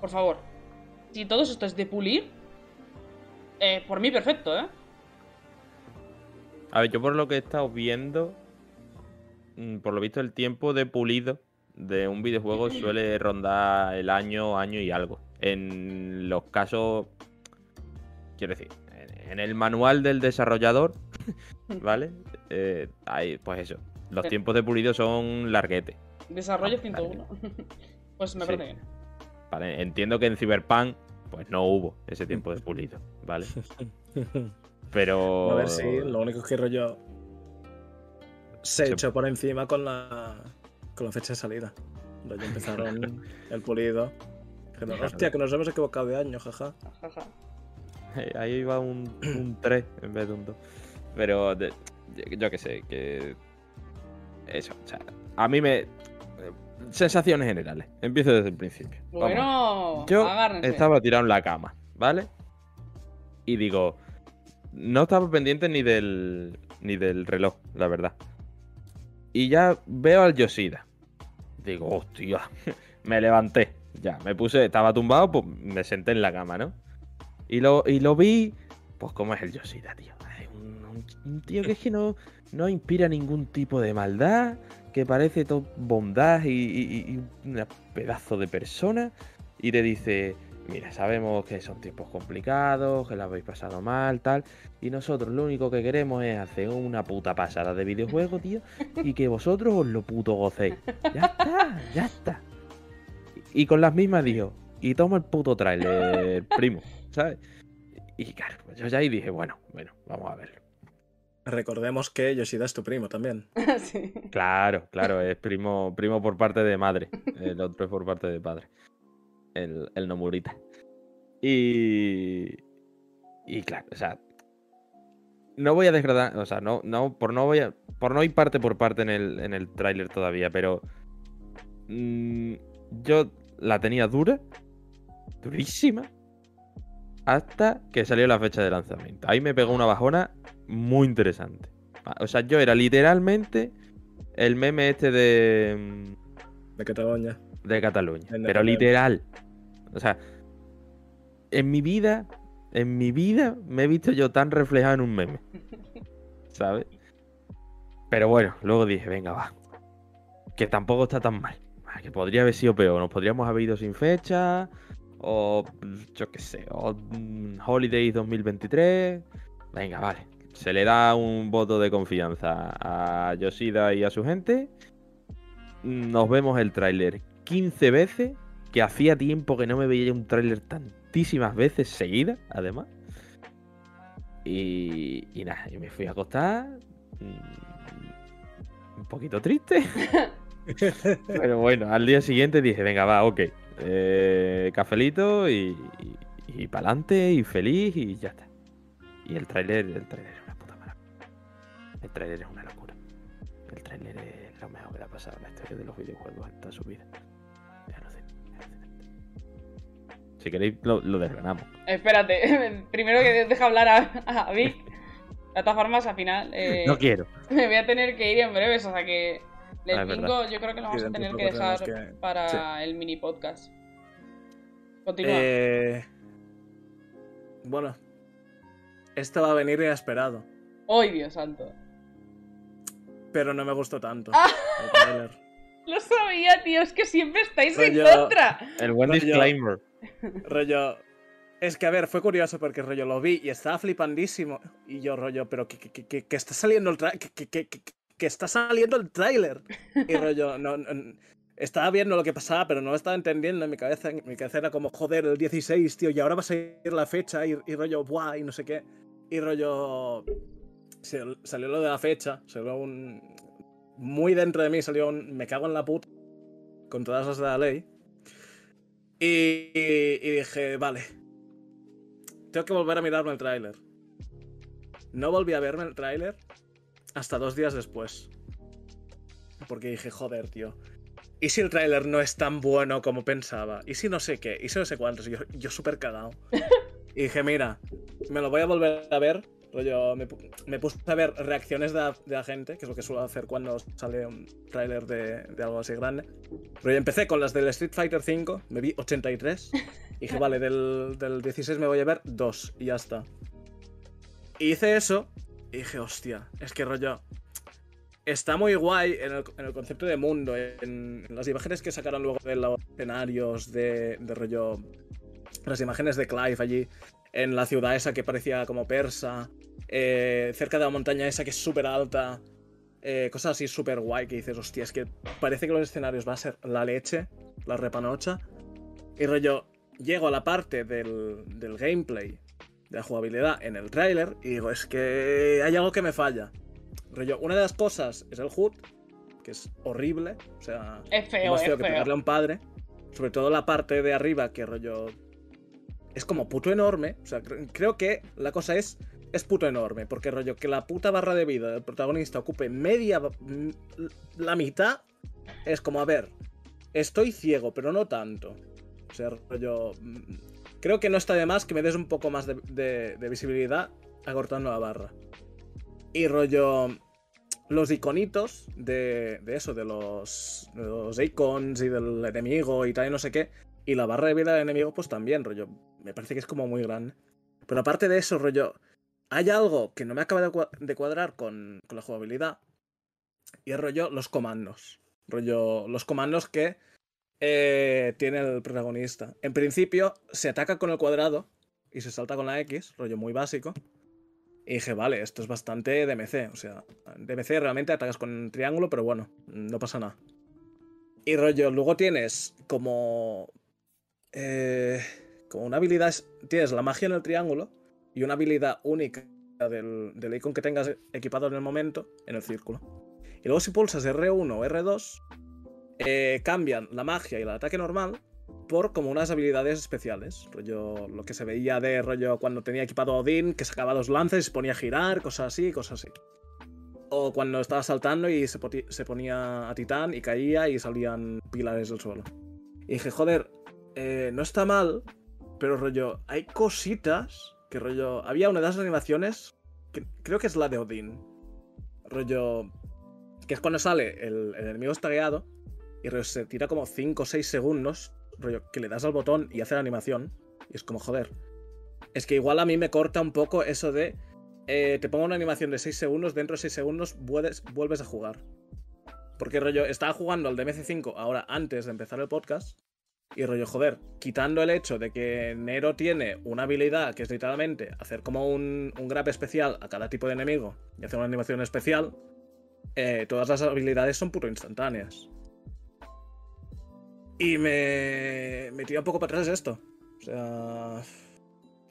por favor, si todo esto es de pulir, eh, por mí perfecto, ¿eh? A ver, yo por lo que he estado viendo, mm, por lo visto el tiempo de pulido de un videojuego suele rondar el año, año y algo. En los casos, quiero decir, en, el manual del desarrollador, ¿vale? Eh, hay, pues eso, los tiempos de pulido son larguetes. Desarrollo Ah, 101. pues me Sí. parece bien. ¿Vale? Entiendo que en Cyberpunk, pues no hubo ese tiempo de pulido, ¿vale? Pero... A ver si lo único que rollo se Se- echó por encima con la con la fecha de salida. Rollo empezaron el pulido. Claro. hostia, que nos hemos equivocado de año, jaja. Jaja. Ahí iba un, un 3 en vez de un 2. Pero de- yo, yo qué sé, que. Eso, o sea, a mí me. Sensaciones generales. Empiezo desde el principio. Vamos. Bueno, Yo agárrense. estaba tirado en la cama, ¿vale? Y digo, no estaba pendiente ni del ni del reloj, la verdad. Y ya veo al Yoshida. Digo, hostia, me levanté. Ya, me puse, estaba tumbado, pues me senté en la cama, ¿no? Y lo, y lo vi, pues como es el Yoshida, tío. Es un, un un tío que es que no, no inspira ningún tipo de maldad, que parece todo bondad y, un pedazo de persona, y te dice, mira, sabemos que son tiempos complicados, que la habéis pasado mal, tal, y nosotros lo único que queremos es hacer una puta pasada de videojuego, tío, y que vosotros os lo puto gocéis. Ya está, ya está. Y con las mismas dijo, y toma el puto trailer, primo, ¿sabes? Y claro, pues yo ya ahí dije, bueno, bueno, vamos a verlo. Recordemos que Yoshida es tu primo también. sí. Claro, claro, es primo, primo por parte de madre. El otro es por parte de padre. El, el Nomurita. Y. Y claro, o sea. No voy a desgradar. O sea, no, no, por no voy a. Por no ir parte por parte en el, en el tráiler todavía, pero. mm, yo la tenía dura. Durísima. Hasta que salió la fecha de lanzamiento. Ahí me pegó una bajona muy interesante. Ah, O sea, yo era literalmente el meme este de, mm, De Cataluña. de Cataluña. Pero literal. O sea, en mi vida, en mi vida me he visto yo tan reflejado en un meme. ¿Sabes? Pero bueno, luego dije, venga, va. Que tampoco está tan mal. Ah, Que podría haber sido peor. Nos podríamos haber ido sin fecha. O yo qué sé. O mm, Holidays 2023. Venga, vale. Se le da un voto de confianza a Yoshida y a su gente. Nos vemos el tráiler 15 veces. Que hacía tiempo que no me veía un tráiler tantísimas veces seguidas, además. Y, y nada, y me fui a acostar. mm, Un poquito triste. Pero bueno, al día siguiente dije, venga, va, ok. Eh, cafelito y, y, para adelante y feliz y ya está. Y el tráiler, el tráiler El tráiler es una locura. El tráiler es lo mejor que le ha pasado en la historia de los videojuegos en toda su vida. Si queréis, lo, lo desgranamos. Espérate, primero que deja hablar a, a Vic. De todas formas, al final, eh, No quiero. me voy a tener que ir en breves, o sea que el Ah, bingo yo creo que lo vamos a tener que dejar que- para el mini podcast. Continúa. Eh, Bueno. Esto va a venir inesperado. ¡Ay, Dios santo! Pero no me gustó tanto. Ah. Lo sabía, tío, es que siempre estáis en contra. El buen Rollo- disclaimer. rollo. Es que a ver, fue curioso porque rollo lo vi y estaba flipandísimo. Y yo, rollo, pero que, que, que- que, está saliendo el tra- que, que, que, que- que está saliendo el tráiler. Y rollo, no, no- estaba viendo lo que pasaba, pero no lo estaba entendiendo en mi cabeza. En mi cabeza era como, joder, el 16, tío, y ahora va a salir la fecha y, y rollo, buah, y no sé qué. Y rollo. Se- Salió lo de la fecha, salió un. Muy dentro de mí salió un. Me cago en la puta. Con todas las de la ley. Y, y dije, vale. Tengo que volver a mirarme el tráiler. No volví a verme el tráiler hasta dos días después. Porque dije, joder, tío. ¿Y si el tráiler no es tan bueno como pensaba? ¿Y si no sé qué? ¿Y si no sé cuántos? Yo, yo súper cagado. Y dije, mira, me lo voy a volver a ver. Rollo, me, me puse a ver reacciones de la, gente, que es lo que suelo hacer cuando sale un tráiler de, algo así grande. Rollo, empecé con las del Street Fighter V, me vi 83. Y dije, vale, del, del 16 me voy a ver dos y ya está. Y hice eso y dije, hostia, es que rollo. Está muy guay en el, en el concepto de mundo, en, en las imágenes que sacaron luego de los escenarios, de, de rollo. Las imágenes de Clive allí, en la ciudad esa que parecía como persa, eh, cerca de la montaña esa que es súper alta, eh, cosas así súper guay que dices, hostia, es que parece que los escenarios va a ser la leche, la repanocha. Y rollo, llego a la parte del, del gameplay, de la jugabilidad en el tráiler, y digo, es que hay algo que me falla. Rollo, una de las cosas es el HUD, que es horrible, o sea, Es feo, más es feo que pegarle a feo. un padre. Sobre todo la parte de arriba, que rollo. Es como puto enorme. O sea, cre- creo que la cosa es. Es puto enorme. Porque rollo, que la puta barra de vida del protagonista ocupe media. m- La mitad. Es como, a ver. Estoy ciego, pero no tanto. O sea, rollo. mm, Creo que no está de más que me des un poco más de visibilidad acortando la barra. Y rollo los iconitos de, de eso, de los, de los icons y del enemigo y tal y no sé qué. Y la barra de vida del enemigo, pues también, rollo. Me parece que es como muy grande. Pero aparte de eso, rollo. Hay algo que no me acaba de, cua- de cuadrar con, con la jugabilidad. Y es rollo los comandos. Rollo los comandos que eh, tiene el protagonista. En principio, se ataca con el cuadrado y se salta con la X, rollo muy básico. Y dije, vale, esto es bastante DMC. O sea, DMC realmente atacas con un triángulo, pero bueno, no pasa nada. Y rollo, luego tienes como. eh, como una habilidad. Tienes la magia en el triángulo y una habilidad única del, del icon que tengas equipado en el momento en el círculo. Y luego si pulsas R1 o R2, eh, cambian la magia y el ataque normal por como unas habilidades especiales. Rollo, lo que se veía de rollo cuando tenía equipado a Odín, que sacaba dos lances y se ponía a girar, cosas así, cosas así. O cuando estaba saltando y se, se ponía a titán y caía y salían pilares del suelo. Y dije, joder, eh, no está mal, pero rollo, hay cositas que rollo... Había una de las animaciones, que creo que es la de Odín. Rollo, que es cuando sale el, el enemigo estagueado y rollo, se tira como 5 o 6 segundos, rollo, que le das al botón y hace la animación. Y es como, joder. Es que igual a mí me corta un poco eso de... eh, te pongo una animación de 6 segundos, dentro de 6 segundos vuelves, vuelves a jugar. Porque rollo, estaba jugando al DMC5 ahora antes de empezar el podcast. Y rollo, joder, quitando el hecho de que Nero tiene una habilidad que es literalmente hacer como un, un grab especial a cada tipo de enemigo y hacer una animación especial, eh, todas las habilidades son puro instantáneas. Y me, me tira un poco para atrás esto. O sea,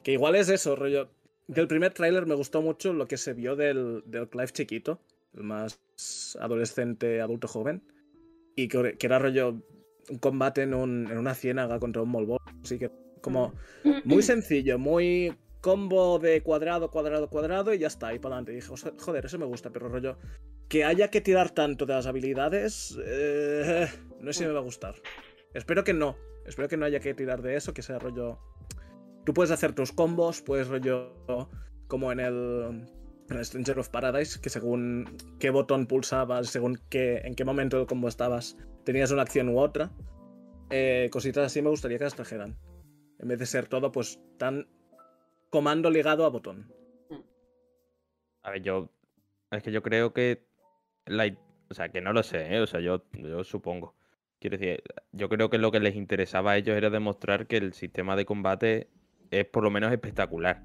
que igual es eso, rollo. Del primer tráiler me gustó mucho lo que se vio del, del Clive chiquito, el más adolescente, adulto joven. Y que, que era rollo un combate en, un- en una ciénaga contra un molbol. Así que como muy sencillo, muy combo de cuadrado, cuadrado, cuadrado y ya está, y para adelante. Dije, "Os- joder, eso me gusta, pero rollo, que haya que tirar tanto de las habilidades, eh, no sé si me va a gustar. Espero que no, espero que no haya que tirar de eso, que sea rollo... Tú puedes hacer tus combos, puedes rollo como en el Stranger of Paradise, que según qué botón pulsabas, según qué, en qué momento del combo estabas, tenías una acción u otra. Eh, cositas así me gustaría que las trajeran. En vez de ser todo, pues, tan comando ligado a botón. A ver, yo. Es que yo creo que. La, o sea, que no lo sé, ¿eh? O sea, yo, yo supongo. Quiero decir, yo creo que lo que les interesaba a ellos era demostrar que el sistema de combate es por lo menos espectacular.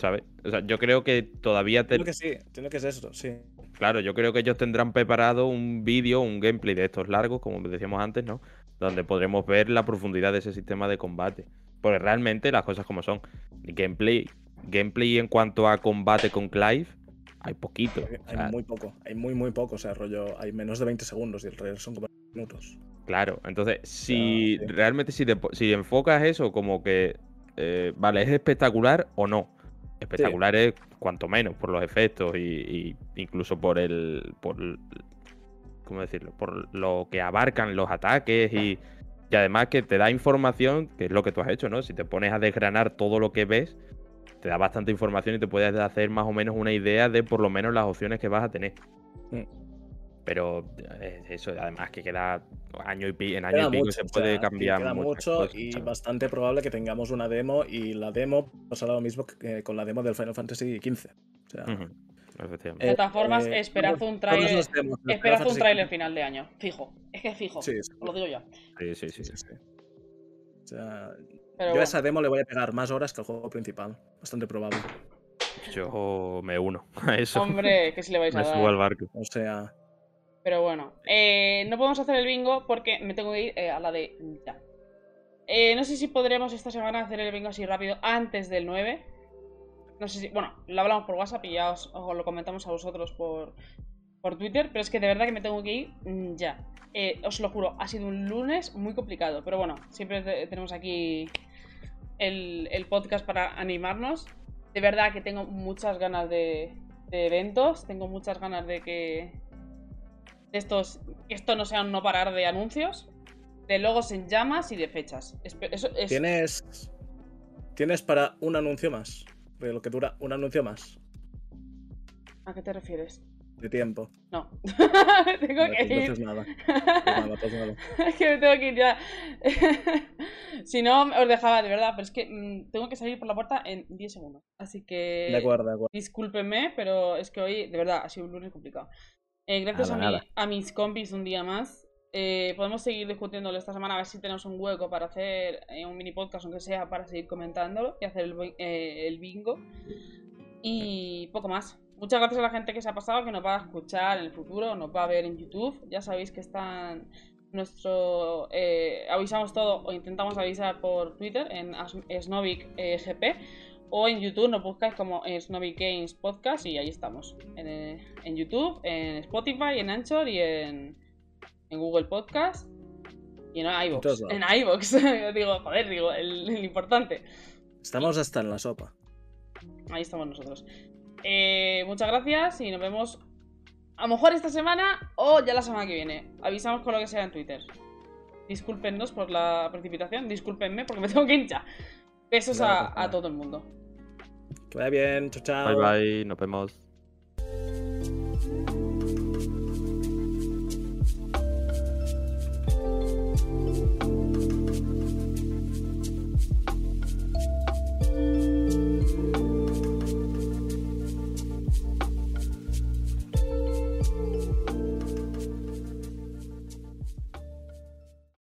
¿Sabes? O sea, yo creo que todavía te- Entiendo que sí, que es eso, sí. Claro, yo creo que ellos tendrán preparado un vídeo, un gameplay de estos largos, como decíamos antes, ¿no? Donde podremos ver la profundidad de ese sistema de combate. Porque realmente las cosas como son. Gameplay, gameplay en cuanto a combate con Clive, hay poquito. Hay, O hay sea, muy poco, hay muy, muy poco. O sea, rollo, hay menos de 20 segundos y el trailer son como minutos. Claro, entonces, si sí. realmente si, te si enfocas eso como que, eh, vale, ¿es espectacular o no? Espectacular es cuanto menos por los efectos y, y incluso por el, por, ¿cómo decirlo? Por lo que abarcan los ataques y, y además que te da información, que es lo que tú has hecho, ¿no? Si te pones a desgranar todo lo que ves, te da bastante información y te puedes hacer más o menos una idea de por lo menos las opciones que vas a tener. Mm. Pero eh, eso, además que queda año y pi- en año Queda y pico mucho, se o puede sea, sí, cambiar queda mucho cosas, y ¿sabes? bastante probable que tengamos una demo y la demo pasará lo mismo que con la demo del Final Fantasy XV. O sea, Ujú, efectivamente. De todas formas, eh, esperad un demos Final Esperad un XV. final de año. Fijo. Es que fijo. Sí, sí, Os lo digo ya. Sí, sí, sí. sí, sí. O sea, Pero yo bueno. a esa demo le voy a pegar más horas que al juego principal. Bastante probable. Yo me uno a eso. Hombre, que si le vais a me subo al dar. barco. O sea, Pero bueno. Eh, no podemos hacer el bingo porque me tengo que ir eh, a la de ya. Eh, no sé si podremos esta semana hacer el bingo así rápido antes del 9. No sé si. Bueno, lo hablamos por WhatsApp y ya os, lo comentamos a vosotros por, por Twitter. Pero es que de verdad que me tengo que ir mm, ya. Eh, os lo juro, ha sido un lunes muy complicado. Pero bueno, siempre te- tenemos aquí el, el podcast para animarnos. De verdad que tengo muchas ganas de, de eventos. Tengo muchas ganas de que. De estos. Que esto no sea un no parar de anuncios. De logos en llamas y de fechas. Espe- Eso es. tienes. Tienes para un anuncio más. De lo que dura un anuncio más. ¿A qué te refieres? de tiempo. No. tengo que ir. Entonces nada. Pues nada, pues. Es que me tengo que ir ya. si no, os dejaba, de verdad. Pero es que mm, tengo que salir por la puerta en 10 segundos. Así que. De acuerdo, de acuerdo. Discúlpenme, pero es que hoy, de verdad, ha sido un lunes complicado. Eh, gracias Nada, a, mi- a mis compis un día más. Eh, podemos seguir discutiéndolo esta semana, a ver si tenemos un hueco para hacer eh, un mini podcast, aunque sea para seguir comentándolo y hacer el, eh, el bingo. Y poco más. Muchas gracias a la gente que se ha pasado, que nos va a escuchar en el futuro, nos va a ver en YouTube. Ya sabéis que están nuestro. eh, avisamos todo o intentamos avisar por Twitter en Snovic eh, GP. O en YouTube nos buscáis como eh, Snovic Games Podcast y ahí estamos. En, eh, en YouTube, en Spotify, en Anchor y en, en Google Podcast. Y en iVoox. En iVoox. digo, joder, digo, el, el importante. Estamos hasta en la sopa. Ahí estamos nosotros. Eh, muchas gracias y nos vemos a lo mejor esta semana o ya la semana que viene. Avisamos con lo que sea en Twitter. Discúlpenos por la precipitación, discúlpenme porque me tengo que hinchar. Besos a, todo el mundo. Que vaya bien, chao, chao. Bye bye, nos vemos.